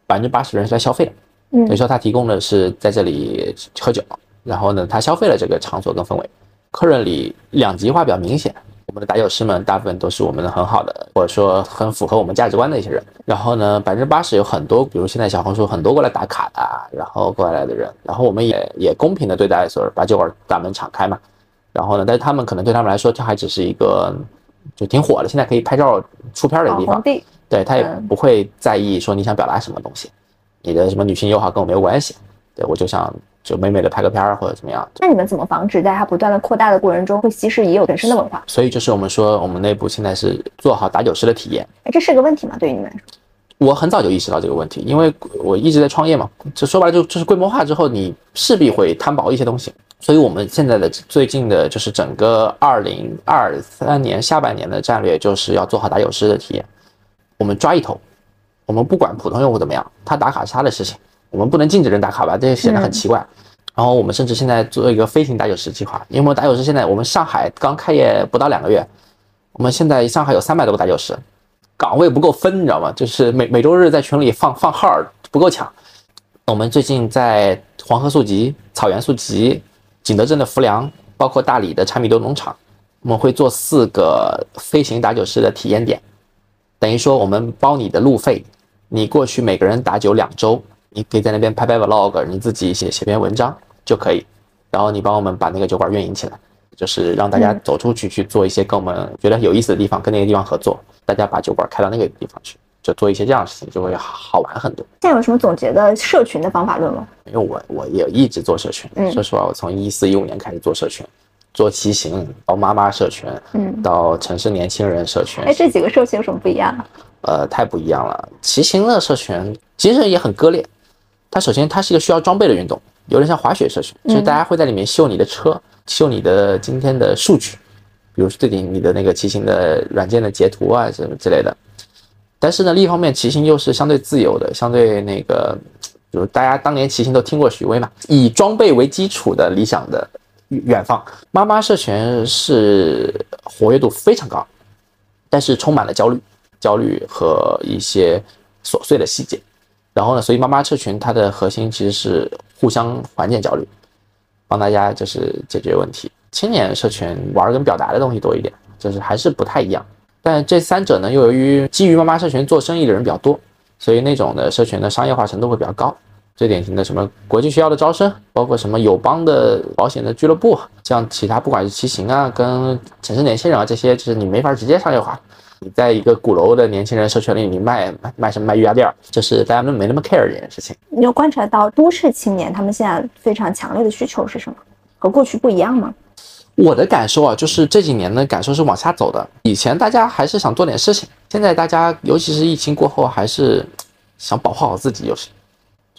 [SPEAKER 2] 百分之八十的人是来消费的，等于说他提供的是在这里喝酒，然后呢，他消费了这个场所跟氛围，客人里两极化比较明显。我们的打酒师们大部分都是我们很好的，或者说很符合我们价值观的一些人。然后呢，百分之八十有很多，比如现在小红书很多过来打卡的，然后过来的人。然后我们也也公平的对待所有人，把酒馆大门敞开嘛。然后呢，但是他们可能对他们来说，这还只是一个就挺火的，现在可以拍照出片的地方。对他也不会在意说你想表达什么东西，你的什么女性友好跟我没有关系。对我就想。就美美的拍个片儿或者怎么样？
[SPEAKER 3] 那你们怎么防止在它不断的扩大的过程中会稀释已有本身的文化？
[SPEAKER 2] 所以就是我们说，我们内部现在是做好打酒师的体验。
[SPEAKER 3] 哎，这是个问题吗？对于你们来说？
[SPEAKER 2] 我很早就意识到这个问题，因为我一直在创业嘛。就说白了，就就是规模化之后，你势必会摊薄一些东西。所以我们现在的最近的就是整个二零二三年下半年的战略，就是要做好打酒师的体验。我们抓一头，我们不管普通用户怎么样，他打卡是他的事情。我们不能禁止人打卡吧？这显得很奇怪。然后我们甚至现在做一个飞行打酒师计划，因为我们打酒师现在我们上海刚开业不到两个月，我们现在上海有三百多个打酒师，岗位不够分，你知道吗？就是每每周日在群里放放号不够抢。我们最近在黄河宿集、草原宿集、景德镇的浮梁，包括大理的柴米油农场，我们会做四个飞行打酒师的体验点，等于说我们包你的路费，你过去每个人打酒两周，你可以在那边拍拍 vlog，你自己写写篇文章就可以，然后你帮我们把那个酒馆运营起来，就是让大家走出去去做一些跟我们觉得有意思的地方，跟那个地方合作，大家把酒馆开到那个地方去，就做一些这样的事情，就会好玩很多。
[SPEAKER 3] 现在有什么总结的社群的方法论吗？
[SPEAKER 2] 因为我我也一直做社群，
[SPEAKER 3] 嗯
[SPEAKER 2] 说实话，我从一四一五年开始做社群，做骑行到妈妈社群，
[SPEAKER 3] 嗯，
[SPEAKER 2] 到城市年轻人社群，
[SPEAKER 3] 哎，这几个社群有什么不一样啊？
[SPEAKER 2] 呃，太不一样了。骑行的社群其实也很割裂，它首先它是一个需要装备的运动，有点像滑雪社群，所以大家会在里面秀你的车，秀你的今天的数据，比如说对你你的那个骑行的软件的截图啊什么之类的。但是呢，另一方面，骑行又是相对自由的，相对那个，比如大家当年骑行都听过许巍嘛，以装备为基础的理想的远方。妈妈社群是活跃度非常高，但是充满了焦虑，焦虑和一些琐碎的细节。然后呢，所以妈妈社群它的核心其实是互相缓解焦虑，帮大家就是解决问题。青年社群玩跟表达的东西多一点，就是还是不太一样。但这三者呢，又由于基于妈妈社群做生意的人比较多，所以那种的社群的商业化程度会比较高。最典型的什么国际学校的招生，包括什么友邦的保险的俱乐部，像其他不管是骑行啊，跟城市年轻人啊这些，就是你没法直接商业化。你在一个鼓楼的年轻人社群里，你卖卖卖什么卖瑜伽垫儿，就是大家都没那么 care 这件事情。
[SPEAKER 3] 你有观察到都市青年他们现在非常强烈的需求是什么？和过去不一样吗？
[SPEAKER 2] 我的感受啊，就是这几年的感受是往下走的。以前大家还是想做点事情，现在大家尤其是疫情过后，还是想保护好自己，就是就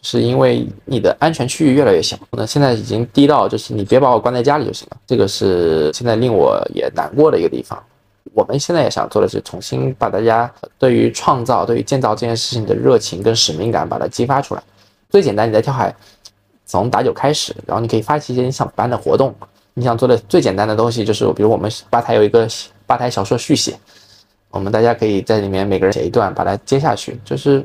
[SPEAKER 2] 是因为你的安全区域越来越小，那现在已经低到就是你别把我关在家里就行了。这个是现在令我也难过的一个地方。我们现在也想做的是重新把大家对于创造、对于建造这件事情的热情跟使命感把它激发出来。最简单，你在跳海从打酒开始，然后你可以发起一些你想办的活动。你想做的最简单的东西就是，比如我们吧台有一个吧台小说续写，我们大家可以在里面每个人写一段，把它接下去，就是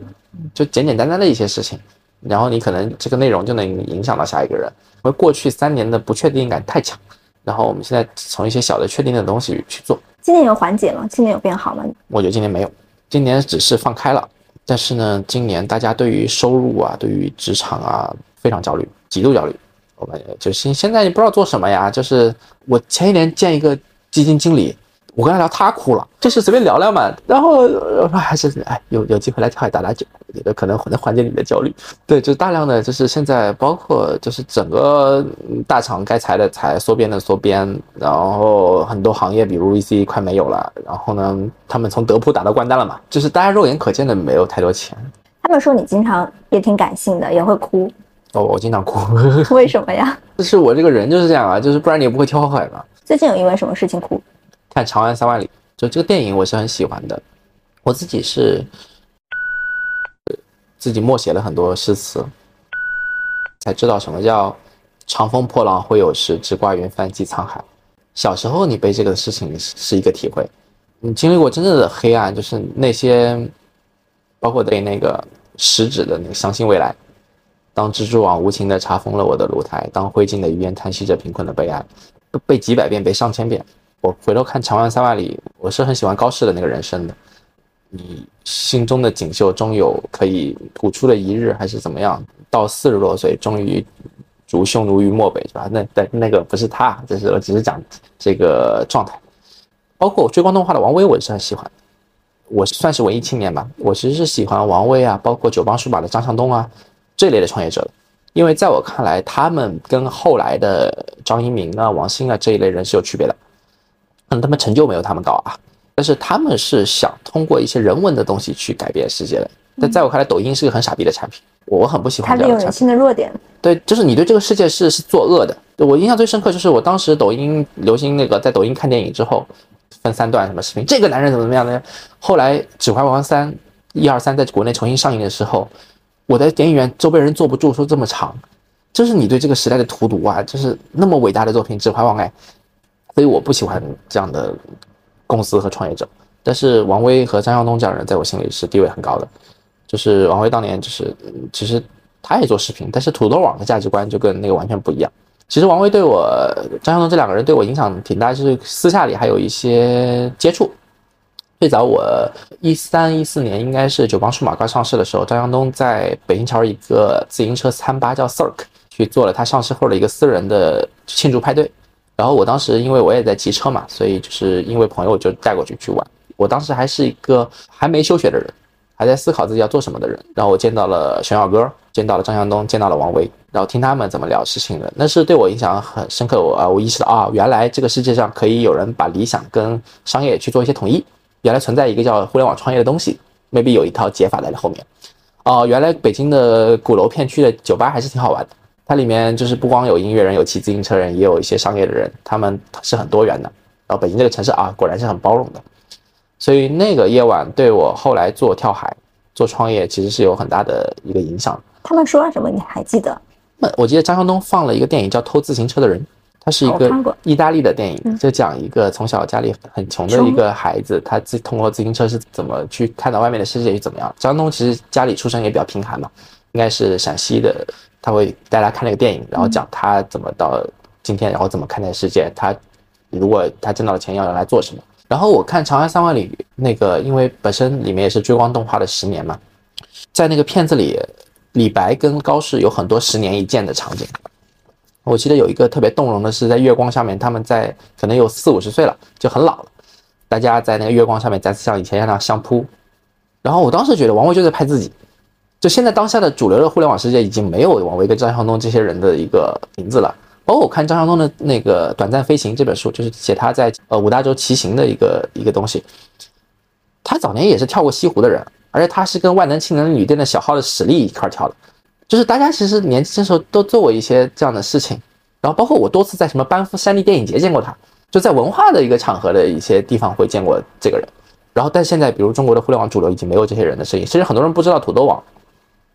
[SPEAKER 2] 就简简单单的一些事情，然后你可能这个内容就能影响到下一个人。因为过去三年的不确定感太强，然后我们现在从一些小的确定的东西去做。
[SPEAKER 3] 今年有缓解吗？今年有变好吗？
[SPEAKER 2] 我觉得今年没有，今年只是放开了，但是呢，今年大家对于收入啊，对于职场啊非常焦虑，极度焦虑。我感觉就是现在你不知道做什么呀，就是我前一年见一个基金经理，我跟他聊，他哭了，就是随便聊聊嘛，然后呃还是哎有有机会来跳海打打酒，我觉得可能能缓解你的焦虑。对，就大量的就是现在包括就是整个嗯大厂该裁的裁，缩编的缩编，然后很多行业比如 VC 快没有了，然后呢他们从德普打到关单了嘛，就是大家肉眼可见的没有太多钱。
[SPEAKER 3] 他们说你经常也挺感性的，也会哭，
[SPEAKER 2] 哦，我经常哭，
[SPEAKER 3] 为什么呀？
[SPEAKER 2] 就 是我这个人就是这样啊，就是不然你也不会跳海嘛。
[SPEAKER 3] 最近有因为什么事情哭？
[SPEAKER 2] 看《长安三万里》，就这个电影我是很喜欢的。我自己是自己默写了很多诗词，才知道什么叫“长风破浪会有时，直挂云帆济沧海”。小时候你被这个事情是是一个体会，你经历过真正的黑暗，就是那些包括对那个食指的那个相信未来。当蜘蛛网无情地查封了我的露台，当灰烬的语言叹息着贫困的悲哀，背几百遍，背上千遍。我回头看《长安三万里》，我是很喜欢高适的那个人生的。你心中的锦绣终有可以吐出的一日，还是怎么样？到四十多岁，终于逐匈奴于漠北，是吧？那但那个不是他，这是我只是讲这个状态。包括追光动画的王威，我也是很喜欢。我算是文艺青年吧，我其实是喜欢王威啊，包括九帮书把的张向东啊这类的创业者的，因为在我看来，他们跟后来的张一鸣啊、王兴啊这一类人是有区别的。他们成就没有他们高啊，但是他们是想通过一些人文的东西去改变世界的。但在我看来，抖音是个很傻逼的产品，我很不喜欢这样的产品。
[SPEAKER 3] 性的弱点，
[SPEAKER 2] 对，就是你对这个世界是是作恶的。我印象最深刻就是我当时抖音流行那个在抖音看电影之后，分三段什么视频，这个男人怎么怎么样呢？后来《指环王三》一二三在国内重新上映的时候，我在电影院周边人坐不住，说这么长，这是你对这个时代的荼毒啊！就是那么伟大的作品《指环王》哎，所以我不喜欢这样的公司和创业者。但是王威和张向东这样的人在我心里是地位很高的。就是王威当年就是，其实他也做视频，但是土豆网的价值观就跟那个完全不一样。其实王威对我、张向东这两个人对我影响挺大，就是私下里还有一些接触。最早我一三一四年应该是九邦数码刚上市的时候，张向东在北京桥一个自行车餐吧叫 Circ 去做了他上市后的一个私人的庆祝派对。然后我当时因为我也在骑车嘛，所以就是因为朋友就带过去去玩。我当时还是一个还没休学的人，还在思考自己要做什么的人。然后我见到了熊小哥，见到了张向东，见到了王威，然后听他们怎么聊事情的，那是对我影响很深刻。我啊，我意识到啊，原来这个世界上可以有人把理想跟商业去做一些统一。原来存在一个叫互联网创业的东西，maybe 有一套解法在后面。哦，原来北京的鼓楼片区的酒吧还是挺好玩的，它里面就是不光有音乐人，有骑自行车人，也有一些商业的人，他们是很多元的。然后北京这个城市啊，果然是很包容的。所以那个夜晚对我后来做跳海、做创业其实是有很大的一个影响。
[SPEAKER 3] 他们说了什么？你还记得？
[SPEAKER 2] 那我记得张向东放了一个电影叫《偷自行车的人》，他是一个意大利的电影，
[SPEAKER 3] 嗯
[SPEAKER 2] 就讲一个从小家里很穷的一个孩子，他自通过自行车是怎么去看到外面的世界是怎么样。张向东其实家里出身也比较贫寒嘛，应该是陕西的，他会带大家看那个电影，然后讲他怎么到今天，然后怎么看待世界，他如果他挣到了钱要用来做什么。然后我看《长安三万里》那个，因为本身里面也是追光动画的十年嘛，在那个片子里，李白跟高适有很多十年一见的场景。我记得有一个特别动容的是，在月光下面，他们在可能有四五十岁了，就很老了，大家在那个月光上面再次像以前一样那样相扑。然后我当时觉得王维就在拍自己，就现在当下的主流的互联网世界已经没有王维跟张向东这些人的一个名字了。包括我看张向东的那个《短暂飞行》这本书，就是写他在呃五大洲骑行的一个一个东西。他早年也是跳过西湖的人，而且他是跟万能青年旅店的小号的史力一块跳的。就是大家其实年轻的时候都做过一些这样的事情，然后包括我多次在什么班夫山地电影节见过他，就在文化的一个场合的一些地方会见过这个人。然后但现在比如中国的互联网主流已经没有这些人的身影，其实很多人不知道土豆网，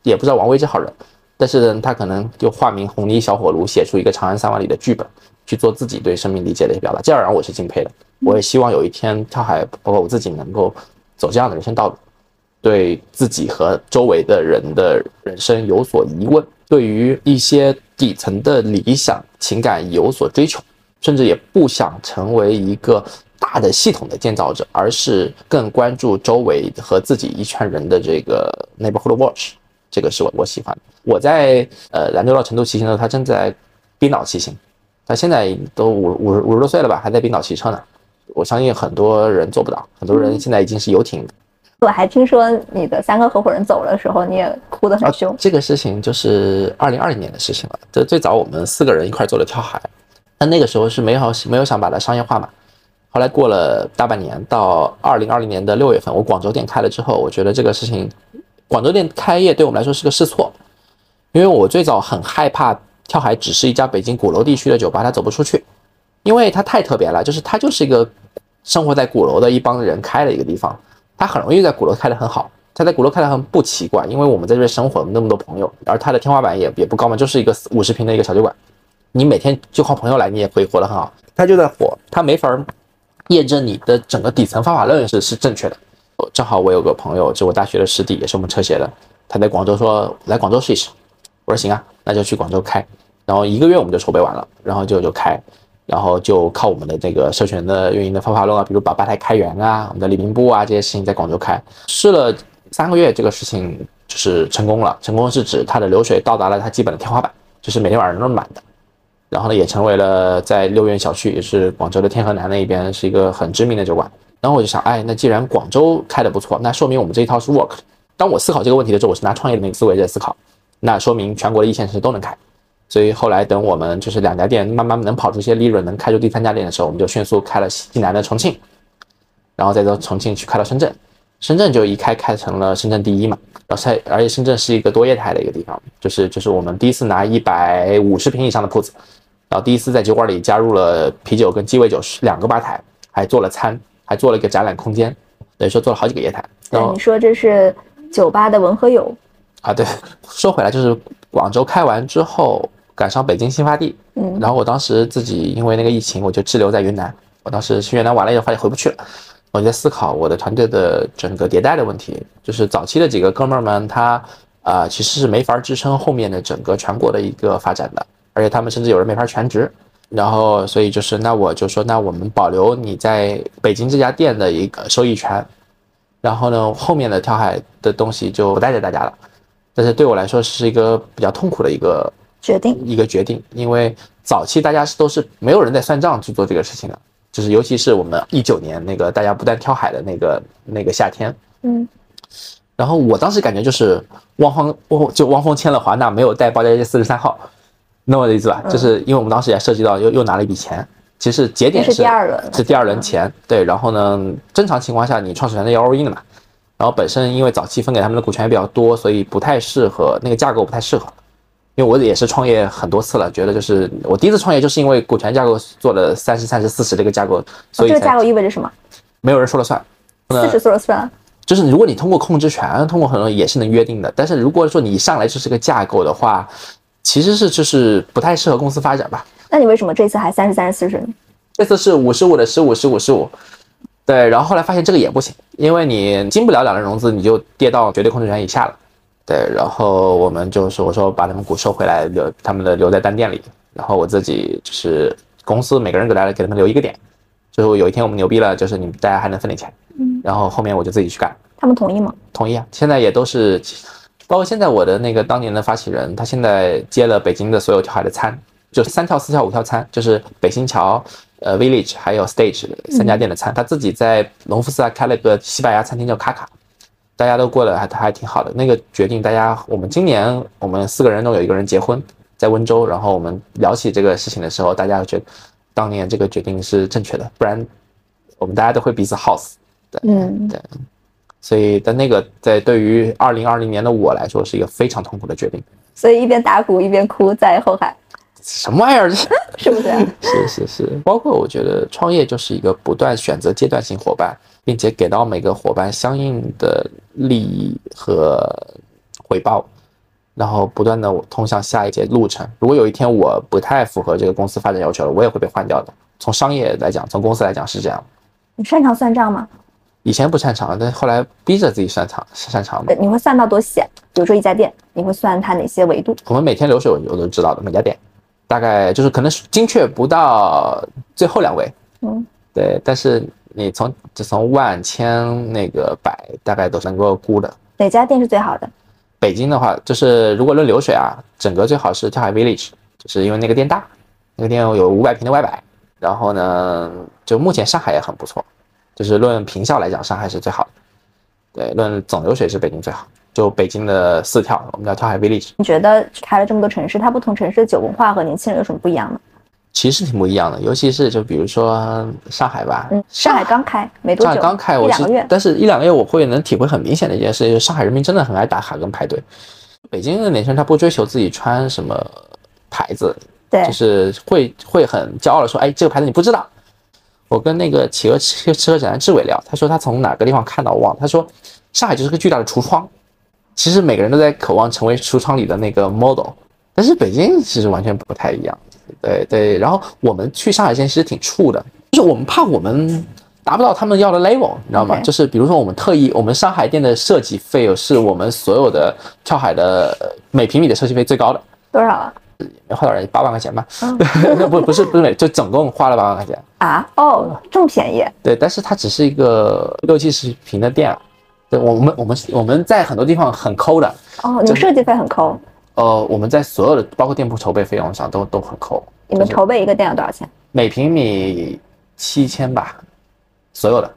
[SPEAKER 2] 也不知道王威这号人，但是呢，他可能就化名红泥小火炉，写出一个《长安三万里》的剧本，去做自己对生命理解的一些表达，这样让我是敬佩的。我也希望有一天跳海，包括我自己能够走这样的人生道路。对自己和周围的人的人生有所疑问，对于一些底层的理想情感有所追求，甚至也不想成为一个大的系统的建造者，而是更关注周围和自己一圈人的这个 neighborhood watch，这个是我我喜欢的。我在呃兰州到成都骑行的时候，他正在冰岛骑行，他现在都五五十五十多岁了吧，还在冰岛骑车呢。我相信很多人做不到，很多人现在已经是游艇
[SPEAKER 3] 我还听说你的三个合伙人走了的时候，你也哭得很凶。
[SPEAKER 2] 这个事情就是二零二零年的事情了。这最早我们四个人一块做了跳海，但那个时候是没有没有想把它商业化嘛。后来过了大半年，到二零二零年的六月份，我广州店开了之后，我觉得这个事情，广州店开业对我们来说是个试错，因为我最早很害怕跳海只是一家北京鼓楼地区的酒吧，它走不出去，因为它太特别了，就是它就是一个生活在鼓楼的一帮人开的一个地方。它很容易在鼓楼开得很好，他在鼓楼开得很不奇怪，因为我们在这边生活，那么多朋友，而他的天花板也也不高嘛，就是一个五十平的一个小酒馆，你每天就靠朋友来，你也可以活得很好。他就在火，他没法验证你的整个底层方法论是是正确的。正好我有个朋友，就我大学的师弟，也是我们车协的，他在广州说来广州试一试，我说行啊，那就去广州开，然后一个月我们就筹备完了，然后就就开。然后就靠我们的这个社群的运营的方法论啊，比如把吧台开源啊，我们的礼宾部啊这些事情在广州开，试了三个月，这个事情就是成功了。成功是指它的流水到达了它基本的天花板，就是每天晚上都是满的。然后呢，也成为了在六院小区，也是广州的天河南那一边是一个很知名的酒馆。然后我就想，哎，那既然广州开的不错，那说明我们这一套是 work。当我思考这个问题的时候，我是拿创业的那个思维在思考，那说明全国的一线城市都能开。所以后来等我们就是两家店慢慢能跑出一些利润，能开出第三家店的时候，我们就迅速开了西南的重庆，然后再从重庆去开到深圳，深圳就一开开成了深圳第一嘛。然后而且深圳是一个多业态的一个地方，就是就是我们第一次拿一百五十平以上的铺子，然后第一次在酒馆里加入了啤酒跟鸡尾酒两个吧台，还做了餐，还做了一个展览空间，等于说做了好几个业态。
[SPEAKER 3] 对，你说这是酒吧的文和友，
[SPEAKER 2] 啊，对，说回来就是广州开完之后赶上北京新发地，
[SPEAKER 3] 嗯，
[SPEAKER 2] 然后我当时自己因为那个疫情，我就滞留在云南。我当时去云南玩了以后，发现回不去了，我在思考我的团队的整个迭代的问题。就是早期的几个哥们儿们，他啊、其实是没法支撑后面的整个全国的一个发展的，而且他们甚至有人没法全职。然后，所以就是，那我就说，那我们保留你在北京这家店的一个收益权，然后呢，后面的跳海的东西就不带着大家了。但是对我来说是一个比较痛苦的一个
[SPEAKER 3] 决定。
[SPEAKER 2] 一个决定，因为早期大家是都是没有人在算账去做这个事情的，就是尤其是我们一九年那个大家不断跳海的那个那个夏天，
[SPEAKER 3] 嗯，
[SPEAKER 2] 然后我当时感觉就是汪峰，汪就汪峰签了华纳，没有带包家街四十三号，懂我的意思吧？就是因为我们当时也涉及到又又拿了一笔钱，其实节点
[SPEAKER 3] 那是第二轮
[SPEAKER 2] 是第二轮钱，对，然后呢，正常情况下你创始人的要 all in 的嘛，然后本身因为早期分给他们的股权也比较多，所以不太适合那个架构不太适合。因为我也是创业很多次了，觉得就是我第一次创业就是因为股权架构做了三十、三十、四十这个架构，所以才
[SPEAKER 3] 这个架构意味着什么？
[SPEAKER 2] 没有人说了算。
[SPEAKER 3] 四十说了算。
[SPEAKER 2] 就是如果你通过控制权，通过很多也是能约定的，但是如果说你一上来就是个架构的话，其实是就是不太适合公司发展吧。
[SPEAKER 3] 那你为什么这次还三十、三十、四十呢？
[SPEAKER 2] 这次是五十五的十五、十五、十五，对，然后后来发现这个也不行，因为你进不了两轮融资，你就跌到绝对控制权以下了。对，然后我们就是，我说把他们股收回来，留他们的留在单店里，然后我自己就是公司每个人给大家给他们留一个点，最后有一天我们牛逼了，就是你们大家还能分点钱，
[SPEAKER 3] 嗯，
[SPEAKER 2] 然后后面我就自己去干，
[SPEAKER 3] 他们同意吗？
[SPEAKER 2] 同意啊，现在也都是，包括现在我的那个当年的发起人，他现在接了北京的所有跳海的餐，就三跳、四跳、五跳餐，就是北新桥、呃 Village 还有 Stage 三家店的餐，他自己在隆福寺还开了个西班牙餐厅叫卡卡，大家都过得还还挺好的。那个决定，大家我们今年我们四个人中有一个人结婚在温州，然后我们聊起这个事情的时候，大家觉得当年这个决定是正确的，不然我们大家都会彼此耗死。
[SPEAKER 3] 嗯，
[SPEAKER 2] 对，所以但那个在对于二零二零年的我来说是一个非常痛苦的决定。
[SPEAKER 3] 所以一边打鼓一边哭在后海，
[SPEAKER 2] 什么玩意儿？
[SPEAKER 3] 是不是？
[SPEAKER 2] 是是是，包括我觉得创业就是一个不断选择阶段性伙伴，并且给到每个伙伴相应的利益和回报，然后不断的通向下一节路程。如果有一天我不太符合这个公司发展要求了，我也会被换掉的。从商业来讲，从公司来讲是这样。
[SPEAKER 3] 你擅长算账吗？
[SPEAKER 2] 以前不擅长，但后来逼着自己擅长擅长嘛。
[SPEAKER 3] 你会算到多细？比如说一家店，你会算它哪些维度？
[SPEAKER 2] 我们每天流水我我都知道的，每家店大概就是可能精确不到最后两位，
[SPEAKER 3] 嗯，
[SPEAKER 2] 对，但是你从就从万千那个百大概都是能够估的。
[SPEAKER 3] 哪家店是最好的？
[SPEAKER 2] 北京的话，就是如果论流水啊，整个最好是跳海 Village，就是因为那个店大，那个店有五百平的外摆。然后呢，就目前上海也很不错，就是论平效来讲，上海是最好的。对，论总流水是北京最好。就北京的四跳，我们叫跳海 Village，
[SPEAKER 3] 你觉得开了这么多城市，它不同城市的酒文化和年轻人有什么不一样呢？
[SPEAKER 2] 其实挺不一样的，尤其是就比如说上海吧，
[SPEAKER 3] 嗯，上海刚开没多久，
[SPEAKER 2] 上海刚开，我是但是一两个月我会能体会很明显的一件事，就是上海人民真的很爱打卡跟排队。北京的年轻人他不追求自己穿什么牌子，
[SPEAKER 3] 对
[SPEAKER 2] 就，是会会很骄傲的说，哎，这个牌子你不知道。我跟那个企鹅吃吃喝展的志伟聊，他说他从哪个地方看到我忘了，他说上海就是个巨大的橱窗，其实每个人都在渴望成为橱窗里的那个 model，但是北京其实完全不太一样。对对，然后我们去上海之前其实挺怵的，就是我们怕我们达不到他们要的 level，你知道吗就是比如说我们特意，我们上海店的设计费用是我们所有的跳海的呃每平米的设计费最高的，
[SPEAKER 3] 多少啊？
[SPEAKER 2] 没花多少钱，八万块钱吧？不不是不是每，就总共花了八万块钱。
[SPEAKER 3] 啊，哦，这么便宜？
[SPEAKER 2] 对，但是它只是一个六七十平的店啊。对，我们我们我们在很多地方很抠的，
[SPEAKER 3] 哦，你们设计费很抠，
[SPEAKER 2] 呃，我们在所有的包括店铺筹备费用上都都很抠。
[SPEAKER 3] 你们筹备一个店要多少钱？
[SPEAKER 2] 每平米七千吧，所有的，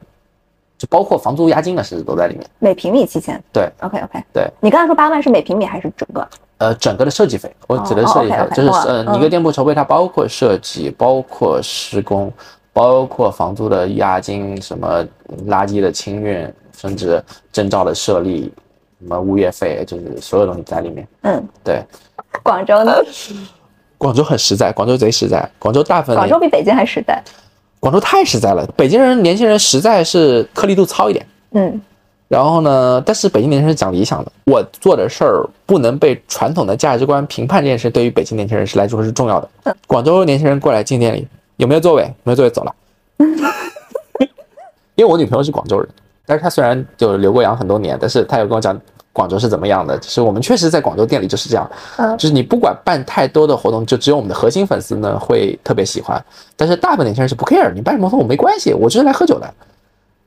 [SPEAKER 2] 就包括房租押金的是都在里面。
[SPEAKER 3] 每平米七千。
[SPEAKER 2] 对
[SPEAKER 3] ，OK OK。
[SPEAKER 2] 对，
[SPEAKER 3] 你刚才说八万是每平米还是整个？
[SPEAKER 2] 呃，整个的设计费，我指的
[SPEAKER 3] 哦
[SPEAKER 2] 是设计费就是呃，
[SPEAKER 3] 嗯
[SPEAKER 2] 你一个店铺筹备，它包括设计，包括施工，包括房租的押金，什么垃圾的清运，甚至证照的设立，什么物业费，就是所有东西在里面。
[SPEAKER 3] 嗯，
[SPEAKER 2] 对，
[SPEAKER 3] 广州呢？
[SPEAKER 2] 广州很实在，广州贼实在，广州大部分
[SPEAKER 3] 广州比北京还实在。
[SPEAKER 2] 广州太实在了，北京人年轻人实在是颗粒度糙一点。
[SPEAKER 3] 嗯，
[SPEAKER 2] 然后呢，但是北京年轻人是讲理想的，我做的事儿不能被传统的价值观评判，这件事对于北京年轻人是来说是重要的
[SPEAKER 3] 嗯。
[SPEAKER 2] 广州年轻人过来进店里，有没有座位？没有座位走了。因为我女朋友是广州人，但是她虽然就留过洋很多年，但是她有跟我讲广州是怎么样的。就是我们确实在广州店里就是这样，
[SPEAKER 3] 嗯
[SPEAKER 2] 就是你不管办太多的活动，就只有我们的核心粉丝呢会特别喜欢，但是大部分年轻人是不 care，你办什么活动我没关系，我就是来喝酒的。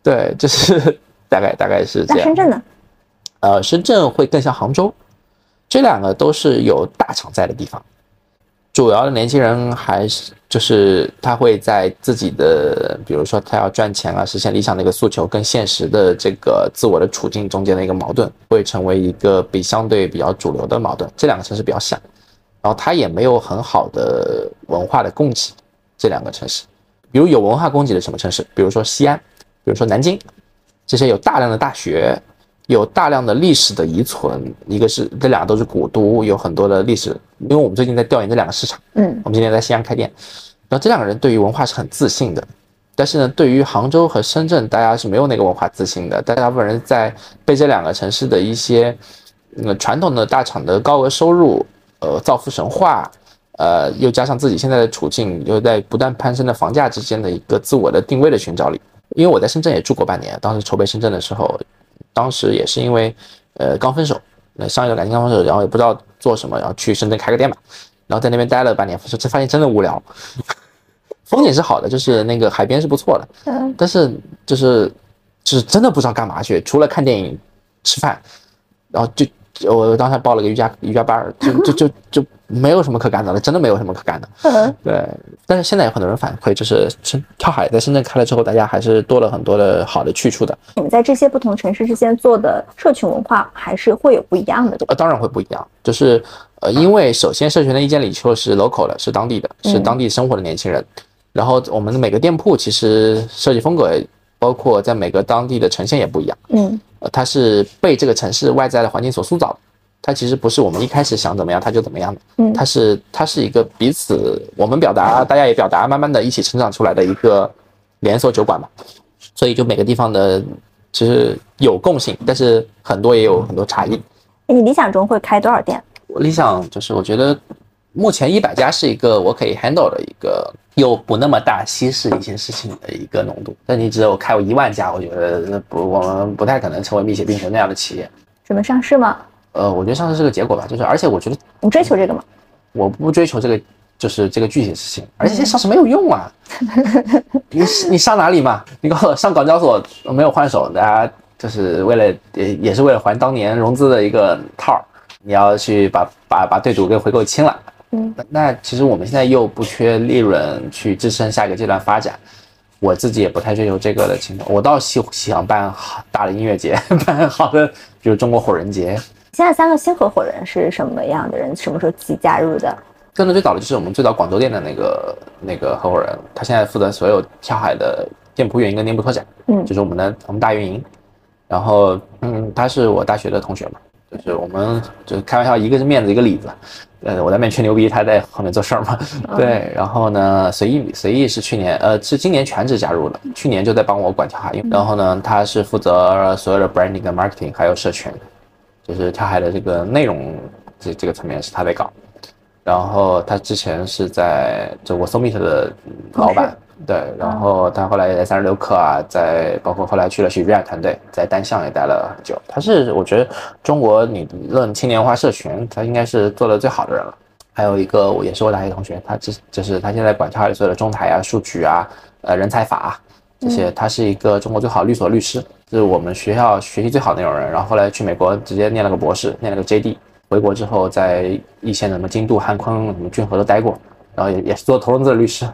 [SPEAKER 2] 对，就是大概大概是这样
[SPEAKER 3] 那深。圳呢？
[SPEAKER 2] 呃，深圳会更像杭州，这两个都是有大厂在的地方。主要的年轻人还是就是他会在自己的，比如说他要赚钱啊，实现理想的一个诉求，跟现实的这个自我的处境中间的一个矛盾，会成为一个比相对比较主流的矛盾。这两个城市比较像，然后它也没有很好的文化的供给。这两个城市，比如有文化供给的什么城市？比如说西安，比如说南京，这些有大量的大学，有大量的历史的遗存。一个是这两个都是古都，有很多的历史。因为我们最近在调研这两个市场，
[SPEAKER 3] 嗯
[SPEAKER 2] 我们今天在西安开店，然后这两个人对于文化是很自信的。但是呢，对于杭州和深圳，大家是没有那个文化自信的。大部分人在被这两个城市的一些呃传统的大厂的高额收入，呃造富神话，呃又加上自己现在的处境，又在不断攀升的房价之间的一个自我的定位的寻找里。因为我在深圳也住过半年，当时筹备深圳的时候，当时也是因为呃刚分手，那上一段感情刚分手，然后也不知道做什么，然后去深圳开个店吧，然后在那边待了半年，发现发现真的无聊。风景是好的，就是那个海边是不错的，
[SPEAKER 3] 嗯
[SPEAKER 2] 但是就是就是真的不知道干嘛去，除了看电影、吃饭，然后就我当时还报了个瑜伽瑜伽班儿，就就就就没有什么可干的了，真的没有什么可干的。
[SPEAKER 3] 嗯
[SPEAKER 2] 对，但是现在有很多人反馈，就是深跳海在深圳开了之后，大家还是多了很多的好的去处的。
[SPEAKER 3] 你们在这些不同城市之间做的社群文化还是会有不一样的，对吧？
[SPEAKER 2] 呃，当然会不一样，就是呃，因为首先社群的意见领袖是 local 的，是当地的，是当地生活的年轻人。然后我们的每个店铺其实设计风格，包括在每个当地的呈现也不一样。
[SPEAKER 3] 嗯
[SPEAKER 2] 呃，它是被这个城市外在的环境所塑造的，它其实不是我们一开始想怎么样它就怎么样的，
[SPEAKER 3] 嗯
[SPEAKER 2] 它是它是一个彼此我们表达，大家也表达，慢慢的一起成长出来的一个连锁酒馆嘛。所以就每个地方的其实有共性，但是很多也有很多差异。
[SPEAKER 3] 你理想中会开多少店？
[SPEAKER 2] 我理想就是我觉得目前一百家是一个我可以 handle 的一个又不那么大稀释一些事情的一个浓度。但你只有开我一万家，我觉得那不我们不太可能成为蜜雪冰城那样的企业。
[SPEAKER 3] 准备上市吗？
[SPEAKER 2] 呃，我觉得上市是个结果吧，就是而且我觉得
[SPEAKER 3] 你追求这个吗？
[SPEAKER 2] 我不追求这个，就是这个具体的事情，而且上市没有用啊。你你上哪里嘛？你告诉我上港交所没有换手，大家就是为了也也是为了还当年融资的一个套儿，你要去把把把对赌给回购清了。
[SPEAKER 3] 嗯
[SPEAKER 2] 那，那其实我们现在又不缺利润去支撑下一个阶段发展。我自己也不太追求这个的情况，我倒希想办好大的音乐节，办好的，比如中国火人节，
[SPEAKER 3] 现在三个新合伙人是什么样的人？什么时候自己加入的？
[SPEAKER 2] 跟的最早的就是我们最早广州店的那个那个合伙人，他现在负责所有跳海的店铺运营跟店铺拓展，
[SPEAKER 3] 嗯
[SPEAKER 2] 就是我们的我们大运营。然后，嗯，他是我大学的同学嘛，就是我们就是开玩笑，一个是面子，一个里子。呃，我在面吹牛逼，他在后面做事儿嘛。对，然后呢，随意随意是去年，呃，是今年全职加入的，去年就在帮我管跳海，然后呢，他是负责所有的 branding 跟 marketing 还有社群，就是跳海的这个内容这这个层面是他在搞。然后他之前是在就我 Summit 的老板，对，然后他后来也在三十六氪啊，在包括后来去了喜剧团队，在单向也待了很久。他是我觉得中国你论青年文化社群，他应该是做的最好的人了。还有一个我也是我大学同学，他只就是他现在管跳海所有的中台啊、数据啊、呃人才法啊这些，他是一个中国最好的律所律师，是我们学校学习最好的那种人。然后后来去美国直接念了个博士，念了个 JD。回国之后，在一线的什么京都、汉坤、什么俊河都待过，然后也也是做投融资的律师，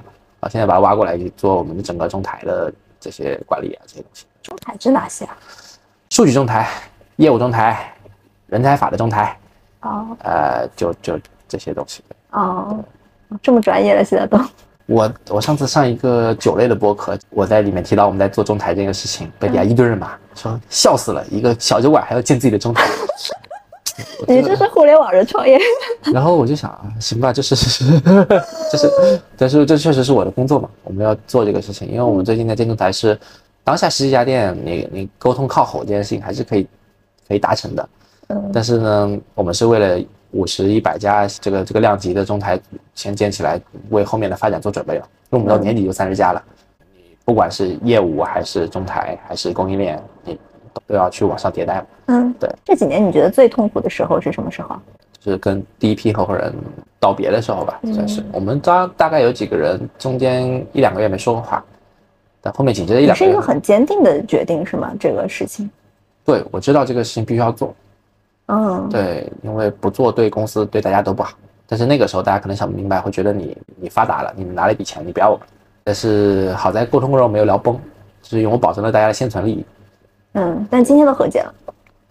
[SPEAKER 2] 啊，现在把他挖过来做我们的整个中台的这些管理啊这些东西，
[SPEAKER 3] 中台指哪些啊？
[SPEAKER 2] 数据中台、业务中台、人才法的中台，
[SPEAKER 3] 哦
[SPEAKER 2] 呃，就就这些东西。
[SPEAKER 3] 哦，这么专业了，现在都。
[SPEAKER 2] 我我上次上一个酒类的播客，我在里面提到我们在做中台这个事情，被底下一堆人骂，说笑死了，一个小酒馆还要建自己的中台。
[SPEAKER 3] 你这是互联网人创业。
[SPEAKER 2] 然后我就想啊，行吧，就是 就是，但是这确实是我的工作嘛，我们要做这个事情，因为我们最近在建中台是当下十几家店，你你沟通靠吼这件事情还是可以可以达成的，
[SPEAKER 3] 嗯。
[SPEAKER 2] 但是呢，我们是为了五十一百家这个这个量级的中台先建起来，为后面的发展做准备了，因为我们到年底就三十家了，你不管是业务还是中台还是供应链，你都要去往上迭代嘛。
[SPEAKER 3] 嗯，
[SPEAKER 2] 对。
[SPEAKER 3] 这几年你觉得最痛苦的时候是什么时候？
[SPEAKER 2] 就是跟第一批合伙人道别的时候吧，
[SPEAKER 3] 嗯
[SPEAKER 2] 算是。我们大大概有几个人中间一两个月没说过话，但后面紧接着一两个月，
[SPEAKER 3] 是一个很坚定的决定，是吗？这个事情。
[SPEAKER 2] 对我知道这个事情必须要做，
[SPEAKER 3] 嗯，
[SPEAKER 2] 对，因为不做对公司对大家都不好。但是那个时候大家可能想不明白，会觉得你你发达了，你拿了一笔钱，你不要我们。但是好在沟通过程中没有聊崩，就是因为我保证了大家的现存利益。
[SPEAKER 3] 嗯，但今天都和解了。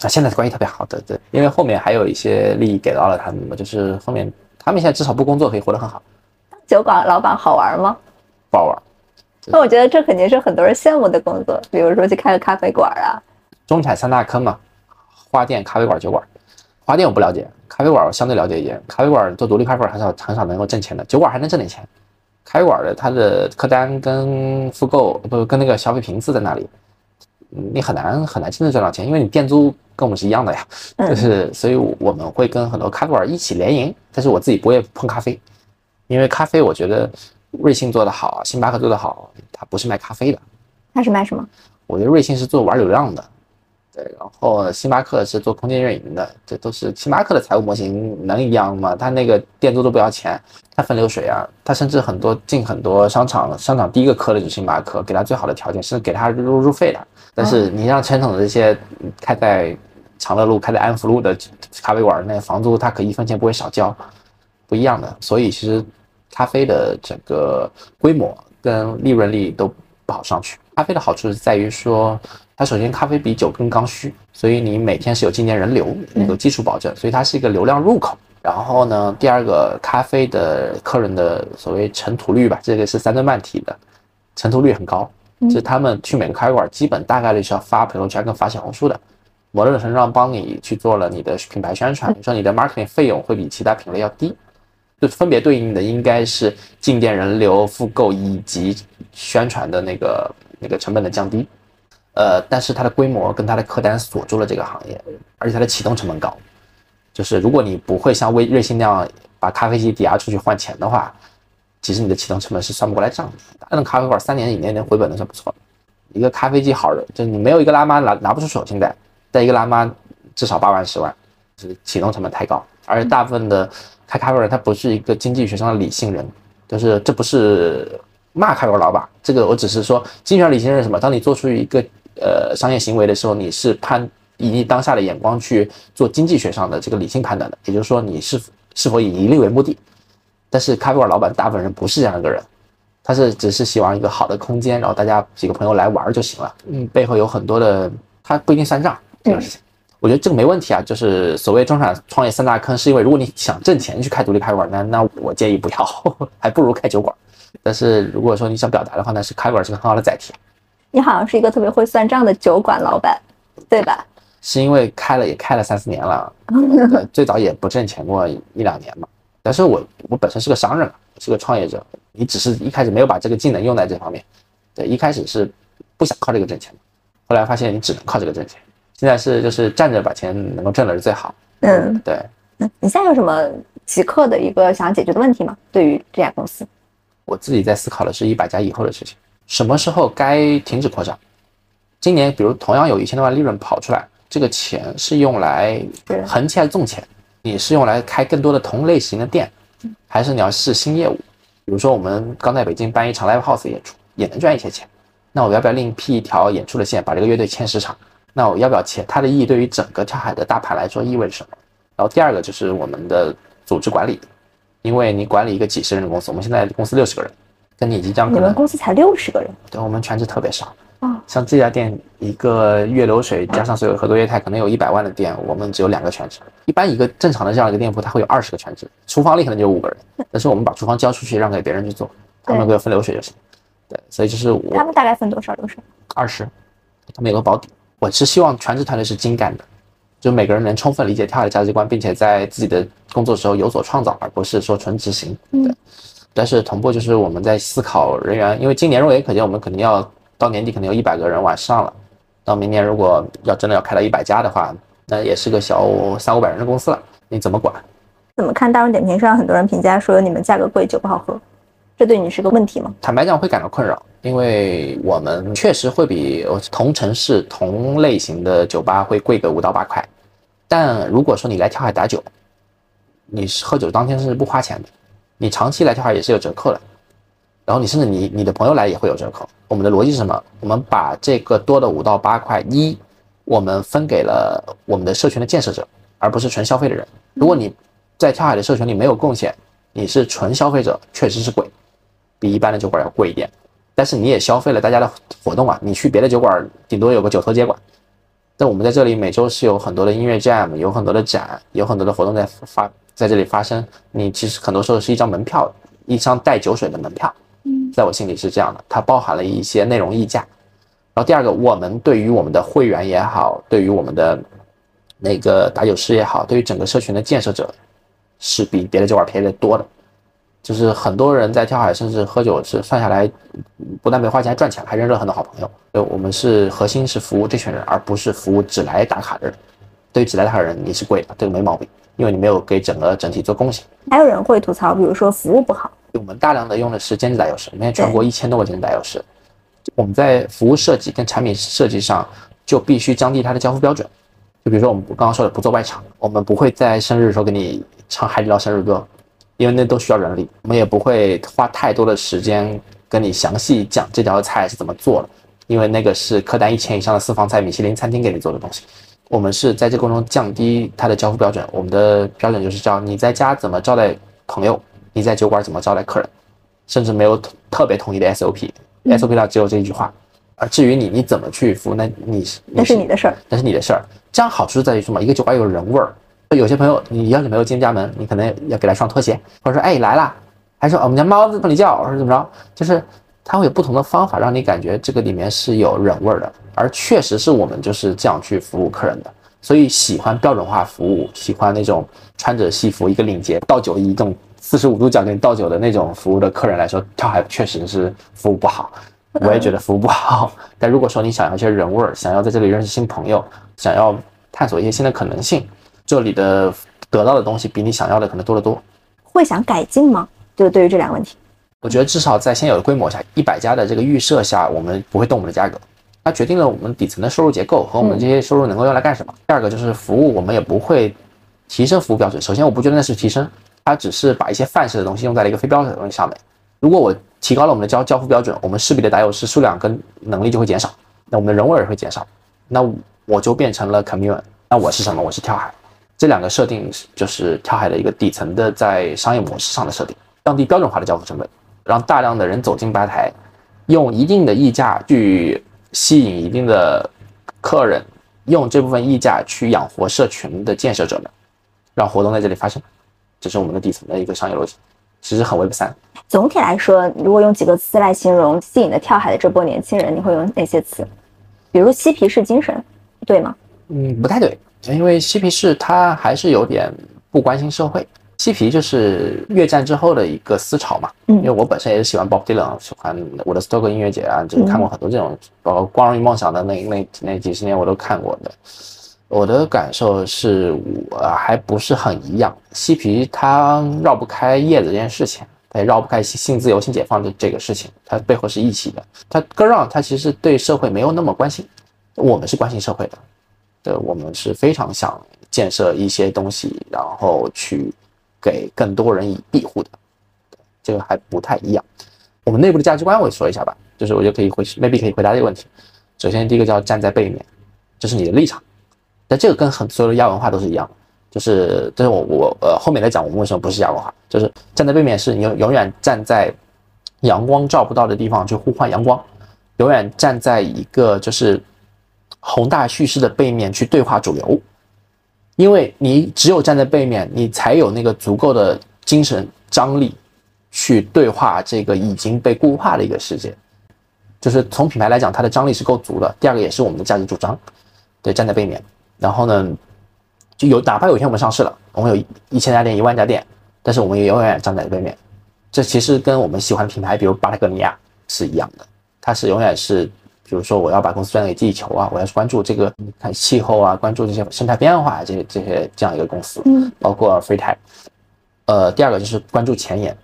[SPEAKER 2] 啊，现在关系特别好的，对，因为后面还有一些利益给到了他们嘛，就是后面他们现在至少不工作可以活得很好，
[SPEAKER 3] 酒馆老板好玩吗？
[SPEAKER 2] 不好玩。
[SPEAKER 3] 那我觉得这肯定是很多人羡慕的工作，比如说去开个咖啡馆啊。
[SPEAKER 2] 中产三大坑嘛，花店、咖啡馆、酒馆。花店我不了解，咖啡馆我相对了解一点。咖啡馆做独立咖啡馆很少很少能够挣钱的，酒馆还能挣点钱。咖啡馆的它的客单跟复购不跟那个消费频次在那里，嗯你很难很难真正赚到钱，因为你店租跟我们是一样的呀。
[SPEAKER 3] 嗯
[SPEAKER 2] 就是所以我们会跟很多咖啡馆一起联营，但是我自己不会碰咖啡，因为咖啡我觉得瑞幸做的好，星巴克做的好，它不是卖咖啡的。
[SPEAKER 3] 它是卖什么？
[SPEAKER 2] 我觉得瑞幸是做玩流量的，对，然后星巴克是做空间运营的，这都是星巴克的财务模型能一样吗？它那个店租都不要钱，它分流水啊，它甚至很多进很多商场，商场第一个磕的就是星巴克，给他最好的条件，甚至给他入入费的。但是你让传统的这些嗯开在长乐路、开在安福路的咖啡馆，那房租他可一分钱不会少交，不一样的。所以其实咖啡的整个规模跟利润率都不好上去。咖啡的好处是在于说，它首先咖啡比酒更刚需，所以你每天是有进店人流，有基础保证，所以它是一个流量入口。然后呢，第二个，咖啡的客人的所谓尘土率吧，这个是三顿半提的，尘土率很高，就是他们去每个咖啡馆，基本大概率是要发朋友圈跟发小红书的，某种程度上帮你去做了你的品牌宣传，你说你的 marketing 费用会比其他品类要低，就分别对应的应该是进店人流、复购以及宣传的那个那个成本的降低。呃，但是它的规模跟它的客单锁住了这个行业，而且它的启动成本高。就是如果你不会像微瑞幸那样把咖啡机抵押出去换钱的话，其实你的启动成本是算不过来账的。大的咖啡馆三年以内能回本的算不错的。一个咖啡机好的，就你没有一个拉妈拿拿不出手，现在带一个拉妈至少八万十万，就是启动成本太高。而且大部分的开咖啡人他不是一个经济学上的理性人，就是这不是骂咖啡馆老板，这个我只是说经济学上理性人是什么？当你做出一个呃商业行为的时候，你是判以你当下的眼光去做经济学上的这个理性判断的，也就是说你是是否以盈利为目的。但是咖啡馆老板大部分人不是这样一个人，他是只是希望一个好的空间，然后大家几个朋友来玩就行了。嗯，背后有很多的，他不一定算账这个事情。我觉得这个没问题啊，就是所谓中产创业三大坑，是因为如果你想挣钱去开独立咖啡馆，那那我建议不要，还不如开酒馆。但是如果说你想表达的话，那是咖啡馆是个很好的载体。
[SPEAKER 3] 你好像是一个特别会算账的酒馆老板，对吧？
[SPEAKER 2] 是因为开了也开了三四年了，呃 最早也不挣钱过一两年嘛。但是我我本身是个商人嘛，是个创业者，你只是一开始没有把这个技能用在这方面，对，一开始是不想靠这个挣钱，后来发现你只能靠这个挣钱，现在是就是站着把钱能够挣了是最好，
[SPEAKER 3] 嗯，
[SPEAKER 2] 对。
[SPEAKER 3] 那你现在有什么即刻的一个想要解决的问题吗？对于这家公司，
[SPEAKER 2] 我自己在思考的是一百家以后的事情，什么时候该停止扩张？今年比如同样有一千多万利润跑出来，这个钱是用来横钱还是纵钱？你是用来开更多的同类型的店，还是你要试新业务？比如说我们刚在北京办一场 live house 演出，也能赚一些钱。那我要不要另辟一条演出的线，把这个乐队签十场？那我要不要签？它的意义对于整个跳海的大盘来说意味着什么？然后第二个就是我们的组织管理，因为你管理一个几十人的公司，我们现在公司六十个人，跟你即将
[SPEAKER 3] 你们
[SPEAKER 2] 可能
[SPEAKER 3] 公司才六十个人
[SPEAKER 2] 对我们全职特别少。
[SPEAKER 3] 哦
[SPEAKER 2] 像这家店一个月流水加上所有合作业态，可能有一百万的店，我们只有两个全职。一般一个正常的这样一个店铺，它会有二十个全职，厨房里可能就有五个人，但是我们把厨房交出去，让给别人去做，他们给我分流水就行。对，所以就是我他
[SPEAKER 3] 们大概分多少流水？
[SPEAKER 2] 二十，他们有个保底。我是希望全职团队是精干的，就每个人能充分理解跳海的价值观，并且在自己的工作时候有所创造，而不是说纯执行。对。但是同步就是我们在思考人员，因为今年肉眼可见，我们肯定要到年底可能有一百个人往上了。到明年如果要真的要开到一百家的话，那也是个小三五百人的公司了，你怎么管？
[SPEAKER 3] 怎么看大众点评上很多人评价说你们价格贵，酒不好喝？这对你是个问题吗？
[SPEAKER 2] 坦白讲会感到困扰，因为我们确实会比同城市同类型的酒吧会贵个五到八块。但如果说你来跳海打酒，你是喝酒当天是不花钱的，你长期来跳海也是有折扣的。然后你甚至你你的朋友来也会有折扣。我们的逻辑是什么？我们把这个多的五到八块一，我们分给了我们的社群的建设者，而不是纯消费的人。如果你在跳海的社群里没有贡献，你是纯消费者，确实是贵。比一般的酒馆要贵一点，但是你也消费了大家的活动啊。你去别的酒馆，顶多有个酒头接管，但我们在这里每周是有很多的音乐 jam，有很多的展，有很多的活动在发在这里发生。你其实很多时候是一张门票，一张带酒水的门票。嗯，在我心里是这样的，它包含了一些内容溢价。然后第二个，我们对于我们的会员也好，对于我们的那个打酒师也好，对于整个社群的建设者，是比别的酒馆便宜的多的。就是很多人在跳海，甚至喝酒是算下来，不但没花钱，还赚钱，还认识了很多好朋友。呃，我们是核心是服务这群人，而不是服务只来打卡的人。对于只来打卡的人，你是贵的，这个没毛病，因为你没有给整个整体做贡献。
[SPEAKER 3] 还有人会吐槽，比如说服务不好。
[SPEAKER 2] 我们大量的用的是兼职打油师，现在全国一千多个兼职打油师。我们在服务设计跟产品设计上就必须降低它的交付标准。就比如说我们刚刚说的不做外场，我们不会在生日的时候给你唱海底捞生日歌。因为那都需要人力，我们也不会花太多的时间跟你详细讲这道菜是怎么做的，因为那个是客单一千以上的私房菜米其林餐厅给你做的东西。我们是在这过程中降低它的交付标准，我们的标准就是叫你在家怎么招待朋友，你在酒馆怎么招待客人，甚至没有特别统一的 SOP，SOP 上只有这一句话。而至于你你怎么去服务，那你是
[SPEAKER 3] 那是你的事儿，
[SPEAKER 2] 那是你的事儿。这样好处在于什么？一个酒馆有人味儿。有些朋友，你要是没有进家门，你可能要给他双拖鞋，或者说，哎，来了，还说我们家猫在帮你叫，或者怎么着，就是他会有不同的方法让你感觉这个里面是有人味儿的，而确实是我们就是这样去服务客人的。所以喜欢标准化服务，喜欢那种穿着西服一个领结倒酒一种四十五度角给你倒酒的那种服务的客人来说，跳海确实是服务不好，我也觉得服务不好。但如果说你想要一些人味儿，想要在这里认识新朋友，想要探索一些新的可能性。这里的得到的东西比你想要的可能多得多，
[SPEAKER 3] 会想改进吗？就是对于这两个问题，
[SPEAKER 2] 我觉得至少在现有的规模下，一百家的这个预设下，我们不会动我们的价格，它决定了我们底层的收入结构和我们这些收入能够用来干什么。第二个就是服务，我们也不会提升服务标准。首先，我不觉得那是提升，它只是把一些范式的东西用在了一个非标准的东西上面。如果我提高了我们的交交付标准，我们势必的打油师数量跟能力就会减少，那我们的人味也会减少，那我就变成了 commune。那我是什么？我是跳海。这两个设定就是跳海的一个底层的在商业模式上的设定，降低标准化的交付成本，让大量的人走进吧台，用一定的溢价去吸引一定的客人，用这部分溢价去养活社群的建设者们，让活动在这里发生，这是我们的底层的一个商业逻辑，其实很 Web 三。
[SPEAKER 3] 总体来说，如果用几个词来形容吸引的跳海的这波年轻人，你会用哪些词？比如嬉皮士精神，对吗？
[SPEAKER 2] 嗯，不太对。因为嬉皮士他还是有点不关心社会，嬉皮就是越战之后的一个思潮嘛。嗯，因为我本身也是喜欢 Bob Dylan，喜欢我的 Stoke 音乐节啊，就是看过很多这种，包括《光荣与梦想》的那那那几十年我都看过的。我的感受是我还不是很一样，嬉皮他绕不开叶子这件事情，他也绕不开性自由、性解放的这个事情，他背后是一起的。他 g r o 他其实对社会没有那么关心，我们是关心社会的。的我们是非常想建设一些东西，然后去给更多人以庇护的，这个还不太一样。我们内部的价值观我说一下吧，就是我就可以回，maybe 可以回答这个问题。首先，第一个叫站在背面，这是你的立场。但这个跟很所有的亚文化都是一样的，就是这是我我呃后面来讲我们为什么不是亚文化，就是站在背面是你永远站在阳光照不到的地方去呼唤阳光，永远站在一个就是。宏大叙事的背面去对话主流，因为你只有站在背面，你才有那个足够的精神张力去对话这个已经被固化的一个世界。就是从品牌来讲，它的张力是够足的。第二个也是我们的价值主张，对，站在背面。然后呢，就有哪怕有一天我们上市了，我们有一千家店、一万家店，但是我们也永远站在对面。这其实跟我们喜欢的品牌，比如巴塔哥尼亚是一样的，它是永远是。比如说，我要把公司转给地球啊，我要关注这个看气候啊，关注这些生态变化这些这些这样一个公司，嗯，包括 Free Tech，呃，第二个就是关注前沿。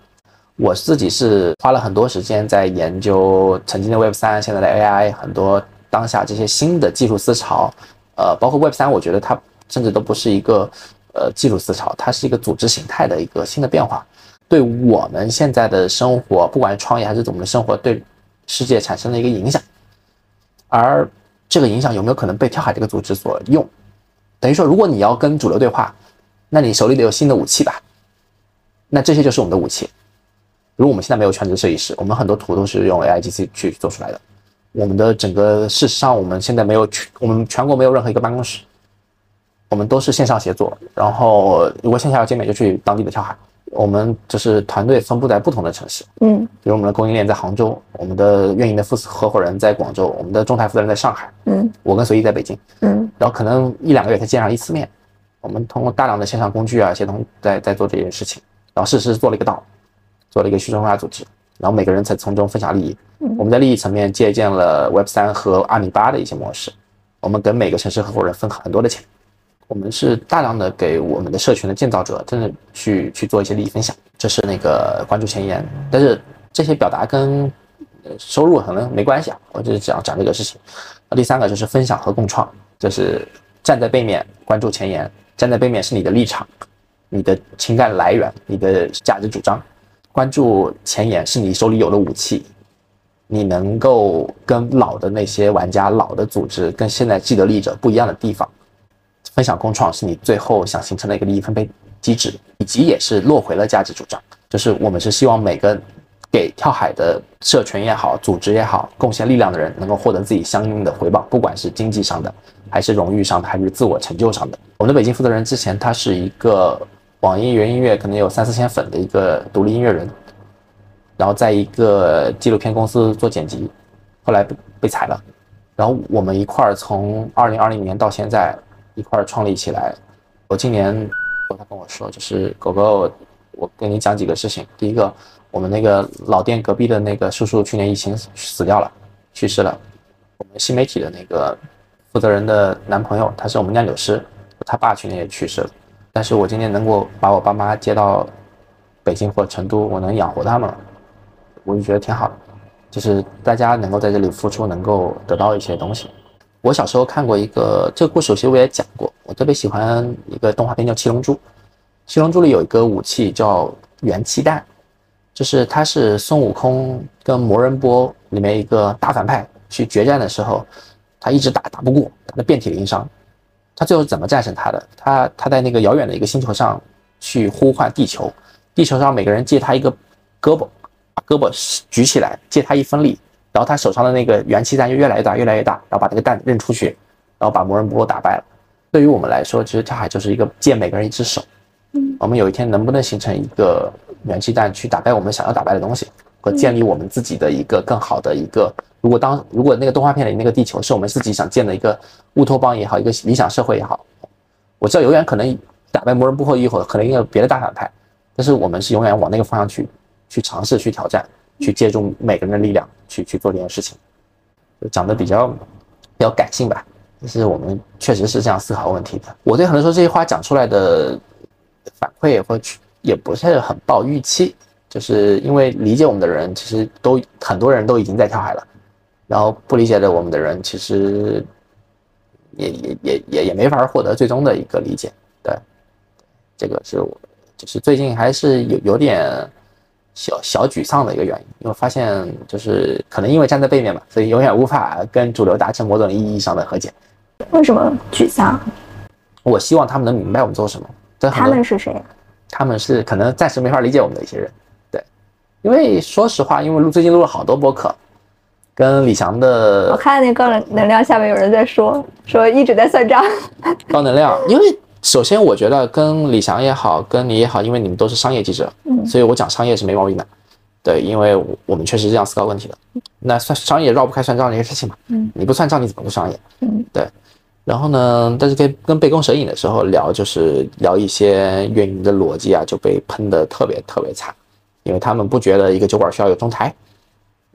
[SPEAKER 2] 我自己是花了很多时间在研究曾经的 Web 三，现在的 AI，很多当下这些新的技术思潮，呃，包括 Web 三，我觉得它甚至都不是一个呃技术思潮，它是一个组织形态的一个新的变化，对我们现在的生活，不管是创业还是怎么的生活，对世界产生了一个影响。而这个影响有没有可能被跳海这个组织所用？等于说，如果你要跟主流对话，那你手里得有新的武器吧？那这些就是我们的武器。如果我们现在没有全职设计师，我们很多图都是用 AIGC 去做出来的。我们的整个事实上，我们现在没有全，我们全国没有任何一个办公室，我们都是线上协作。然后如果线下要见面，就去当地的跳海。我们就是团队分布在不同的城市，
[SPEAKER 3] 嗯，
[SPEAKER 2] 比如我们的供应链在杭州，我们的运营的副合伙人在广州，我们的中台负责人在上海，
[SPEAKER 3] 嗯，
[SPEAKER 2] 我跟随意在北京，
[SPEAKER 3] 嗯，
[SPEAKER 2] 然后可能一两个月才见上一次面。我们通过大量的线上工具啊，协同在在做这件事情，然后事实做了一个道。做了一个去中心化组织，然后每个人才从中分享利益。我们在利益层面借鉴了 Web 三和阿米巴的一些模式，我们跟每个城市合伙人分很多的钱。我们是大量的给我们的社群的建造者，真的去去做一些利益分享。这是那个关注前沿，但是这些表达跟收入可能没关系啊。我就是讲讲这个事情。第三个就是分享和共创，就是站在背面关注前沿，站在背面是你的立场、你的情感来源、你的价值主张。关注前沿是你手里有的武器，你能够跟老的那些玩家、老的组织、跟现在既得利益者不一样的地方。分享共创是你最后想形成的一个利益分配机制，以及也是落回了价值主张，就是我们是希望每个给跳海的社群也好、组织也好贡献力量的人，能够获得自己相应的回报，不管是经济上的，还是荣誉上的，还是自我成就上的。我们的北京负责人之前他是一个。网易云音乐可能有三四千粉的一个独立音乐人，然后在一个纪录片公司做剪辑，后来被被裁了。然后我们一块儿从二零二零年到现在一块儿创立起来。我今年他跟我说，就是狗狗，我跟你讲几个事情。第一个，我们那个老店隔壁的那个叔叔去年疫情死掉了，去世了。我们新媒体的那个负责人的男朋友，他是我们酿酒师，他爸去年也去世了。但是我今天能够把我爸妈接到北京或成都，我能养活他们，我就觉得挺好的。就是大家能够在这里付出，能够得到一些东西。我小时候看过一个这个故事，其实我也讲过。我特别喜欢一个动画片叫《七龙珠》，《七龙珠》里有一个武器叫元气弹，就是它是孙悟空跟魔人波里面一个大反派去决战的时候，他一直打打不过，打得遍体鳞伤。他最后是怎么战胜他的？他他在那个遥远的一个星球上去呼唤地球，地球上每个人借他一个胳膊，把胳膊举起来，借他一分力，然后他手上的那个元气弹就越来越大，越来越大，然后把那个弹扔出去，然后把魔人布欧打败了。对于我们来说，其实跳海就是一个借每个人一只手。嗯，我们有一天能不能形成一个元气弹去打败我们想要打败的东西，和建立我们自己的一个更好的一个？如果当如果那个动画片里那个地球是我们自己想建的一个乌托邦也好，一个理想社会也好，我知道永远可能打败魔人布后以后，可能一个别的大反派，但是我们是永远往那个方向去去尝试去挑战，去借助每个人的力量去去做这件事情。就讲的比较比较感性吧，但是我们确实是这样思考问题的。我对很多时候这些话讲出来的反馈或也不是很抱预期，就是因为理解我们的人其实都很多人都已经在跳海了。然后不理解的我们的人，其实也也也也也没法获得最终的一个理解。对，这个是我就是最近还是有有点小小沮丧的一个原因，因为发现就是可能因为站在背面嘛，所以永远无法跟主流达成某种意义上的和解。
[SPEAKER 3] 为什么沮丧？
[SPEAKER 2] 我希望他们能明白我们做什么。
[SPEAKER 3] 他们是谁？
[SPEAKER 2] 他们是可能暂时没法理解我们的一些人。对，因为说实话，因为录最近录了好多播客。跟李翔的，
[SPEAKER 3] 我看那高能能量下面有人在说，说一直在算账。
[SPEAKER 2] 高能量，因为首先我觉得跟李翔也好，跟你也好，因为你们都是商业记者，嗯，所以我讲商业是没毛病的。对，因为我们确实这样思考问题的。那算商业绕不开算账这些事情嘛，嗯，你不算账你怎么不商业？嗯，对。然后呢，但是跟跟背弓蛇影的时候聊，就是聊一些运营的逻辑啊，就被喷的特别特别惨，因为他们不觉得一个酒馆需要有中台。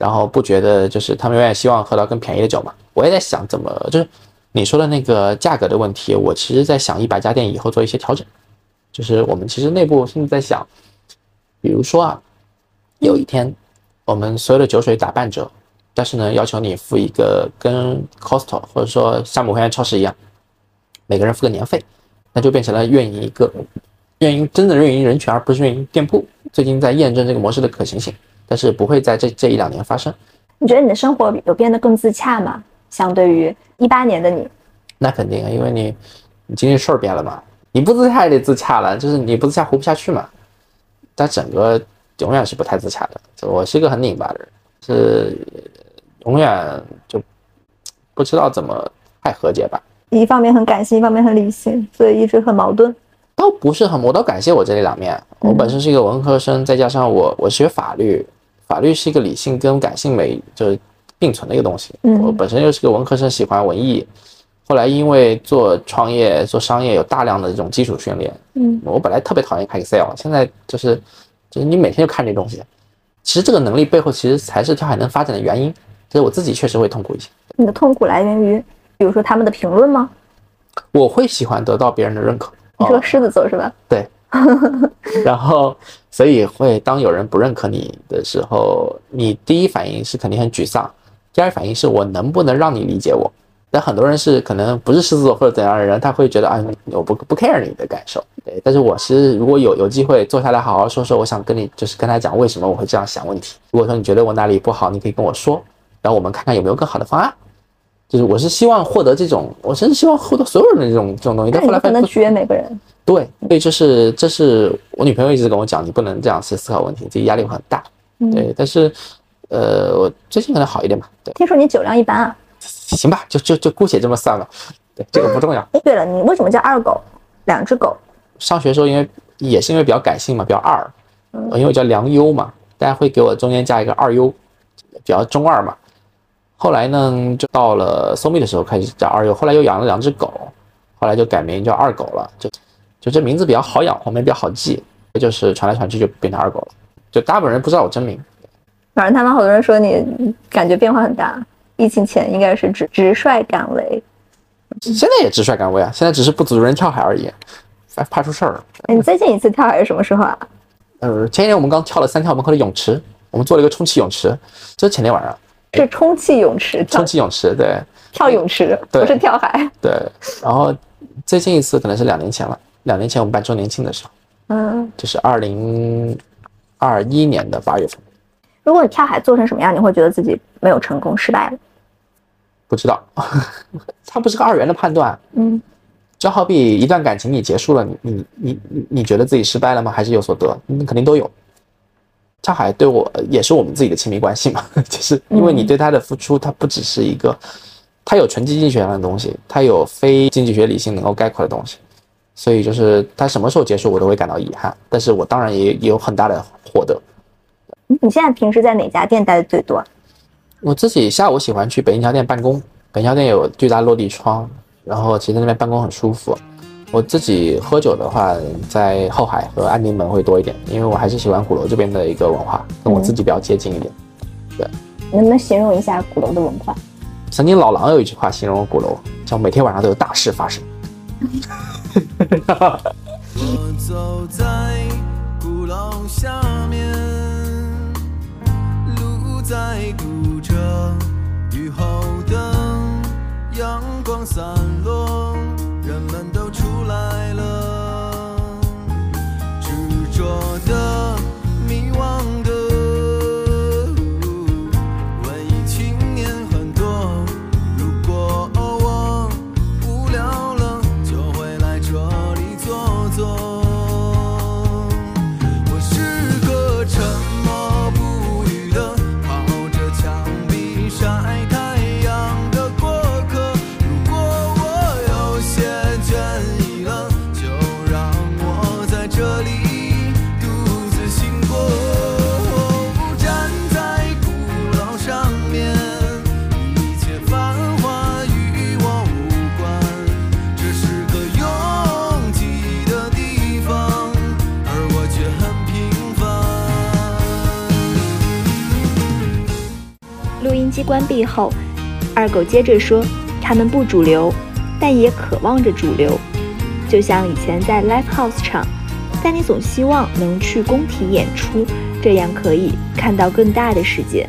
[SPEAKER 2] 然后不觉得就是他们永远希望喝到更便宜的酒嘛？我也在想怎么就是你说的那个价格的问题，我其实在想一百家店以后做一些调整。就是我们其实内部现在在想，比如说啊，有一天我们所有的酒水打半折，但是呢，要求你付一个跟 Costco 或者说山姆会员超市一样，每个人付个年费，那就变成了运营一个运营真的运营人群，而不是运营店铺。最近在验证这个模式的可行性，但是不会在这这一两年发生。
[SPEAKER 3] 你觉得你的生活有变得更自洽吗？相对于一八年的你，
[SPEAKER 2] 那肯定啊，因为你你经历事儿变了嘛，你不自洽也得自洽了，就是你不自洽活不下去嘛。但整个永远是不太自洽的，就我是一个很拧巴的人，是永远就不知道怎么太和解吧。
[SPEAKER 3] 一方面很感性，一方面很理性，所以一直很矛盾。
[SPEAKER 2] 倒不是很，我倒感谢我这里两面。我本身是一个文科生，再加上我我学法律，法律是一个理性跟感性美就是并存的一个东西。我本身又是个文科生，喜欢文艺。后来因为做创业、做商业有大量的这种基础训练。嗯，我本来特别讨厌开 Excel，现在就是就是你每天就看这东西。其实这个能力背后，其实才是跳海能发展的原因。所以我自己确实会痛苦一些。
[SPEAKER 3] 你的痛苦来源于？比如说他们的评论吗？
[SPEAKER 2] 我会喜欢得到别人的认可。
[SPEAKER 3] 你是个狮子座是吧？
[SPEAKER 2] 对。然后，所以会当有人不认可你的时候，你第一反应是肯定很沮丧，第二反应是我能不能让你理解我？但很多人是可能不是狮子座或者怎样的人，他会觉得啊，我不不 care 你的感受。对，但是我是如果有有机会坐下来好好说说，我想跟你就是跟他讲为什么我会这样想问题。如果说你觉得我哪里不好，你可以跟我说，然后我们看看有没有更好的方案。就是我是希望获得这种，我真是希望获得所有人的这种这种东西。但后来
[SPEAKER 3] 不能取悦每个人。
[SPEAKER 2] 对，所以这是这是我女朋友一直跟我讲，你不能这样去思考问题，自己压力会很大。对，但是呃，我最近可能好一点吧。对，
[SPEAKER 3] 听说你酒量一般啊？
[SPEAKER 2] 行吧，就就就姑且这么算了。对，这个不重要。
[SPEAKER 3] 哎，对了，你为什么叫二狗？两只狗？
[SPEAKER 2] 上学时候因为也是因为比较感性嘛，比较二。嗯。因为我叫梁优嘛，大家会给我中间加一个二优，比较中二嘛。后来呢，就到了搜密的时候开始叫二优，后来又养了两只狗，后来就改名叫二狗了。就就这名字比较好养，后面比较好记，就是传来传去就变成二狗了。就大部分人不知道我真名。
[SPEAKER 3] 反正他们好多人说你感觉变化很大，疫情前应该是直直率敢为，
[SPEAKER 2] 现在也直率敢为啊，现在只是不组织人跳海而已，怕怕出事儿。
[SPEAKER 3] 你最近一次跳海是什么时候啊？
[SPEAKER 2] 呃，前天我们刚跳了三跳门口的泳池，我们做了一个充气泳池，这是前天晚上。
[SPEAKER 3] 是充气泳池，
[SPEAKER 2] 充气泳池，对，
[SPEAKER 3] 跳泳池，不是跳海。
[SPEAKER 2] 对，然后最近一次可能是两年前了，两年前我们办周年庆的时候，嗯，就是二零二一年的八月份。
[SPEAKER 3] 如果你跳海做成什么样，你会觉得自己没有成功，失败了？
[SPEAKER 2] 不知道，它不是个二元的判断。嗯，就好比一段感情你结束了，你你你你你觉得自己失败了吗？还是有所得？那肯定都有。跳海对我也是我们自己的亲密关系嘛，就是因为你对他的付出，它不只是一个，它有纯经济学上的东西，它有非经济学理性能够概括的东西，所以就是它什么时候结束，我都会感到遗憾，但是我当然也也有很大的获得。
[SPEAKER 3] 你现在平时在哪家店待的最多？
[SPEAKER 2] 我自己下午喜欢去北京桥店办公，北京桥店有巨大落地窗，然后其实在那边办公很舒服。我自己喝酒的话，在后海和安定门会多一点，因为我还是喜欢鼓楼这边的一个文化，跟我自己比较接近一点。对，
[SPEAKER 3] 能不能形容一下鼓楼的文化？
[SPEAKER 2] 曾经老狼有一句话形容鼓楼，叫每天晚上都有大事发生。我走在鼓楼下面，路在堵着，雨后的，阳光散落。人们都出来了，执着的、迷惘。关
[SPEAKER 3] 闭后，二狗接着说：“他们不主流，但也渴望着主流。就像以前在 live house 场，但你总希望能去工体演出，
[SPEAKER 1] 这样可以看到更大的世界。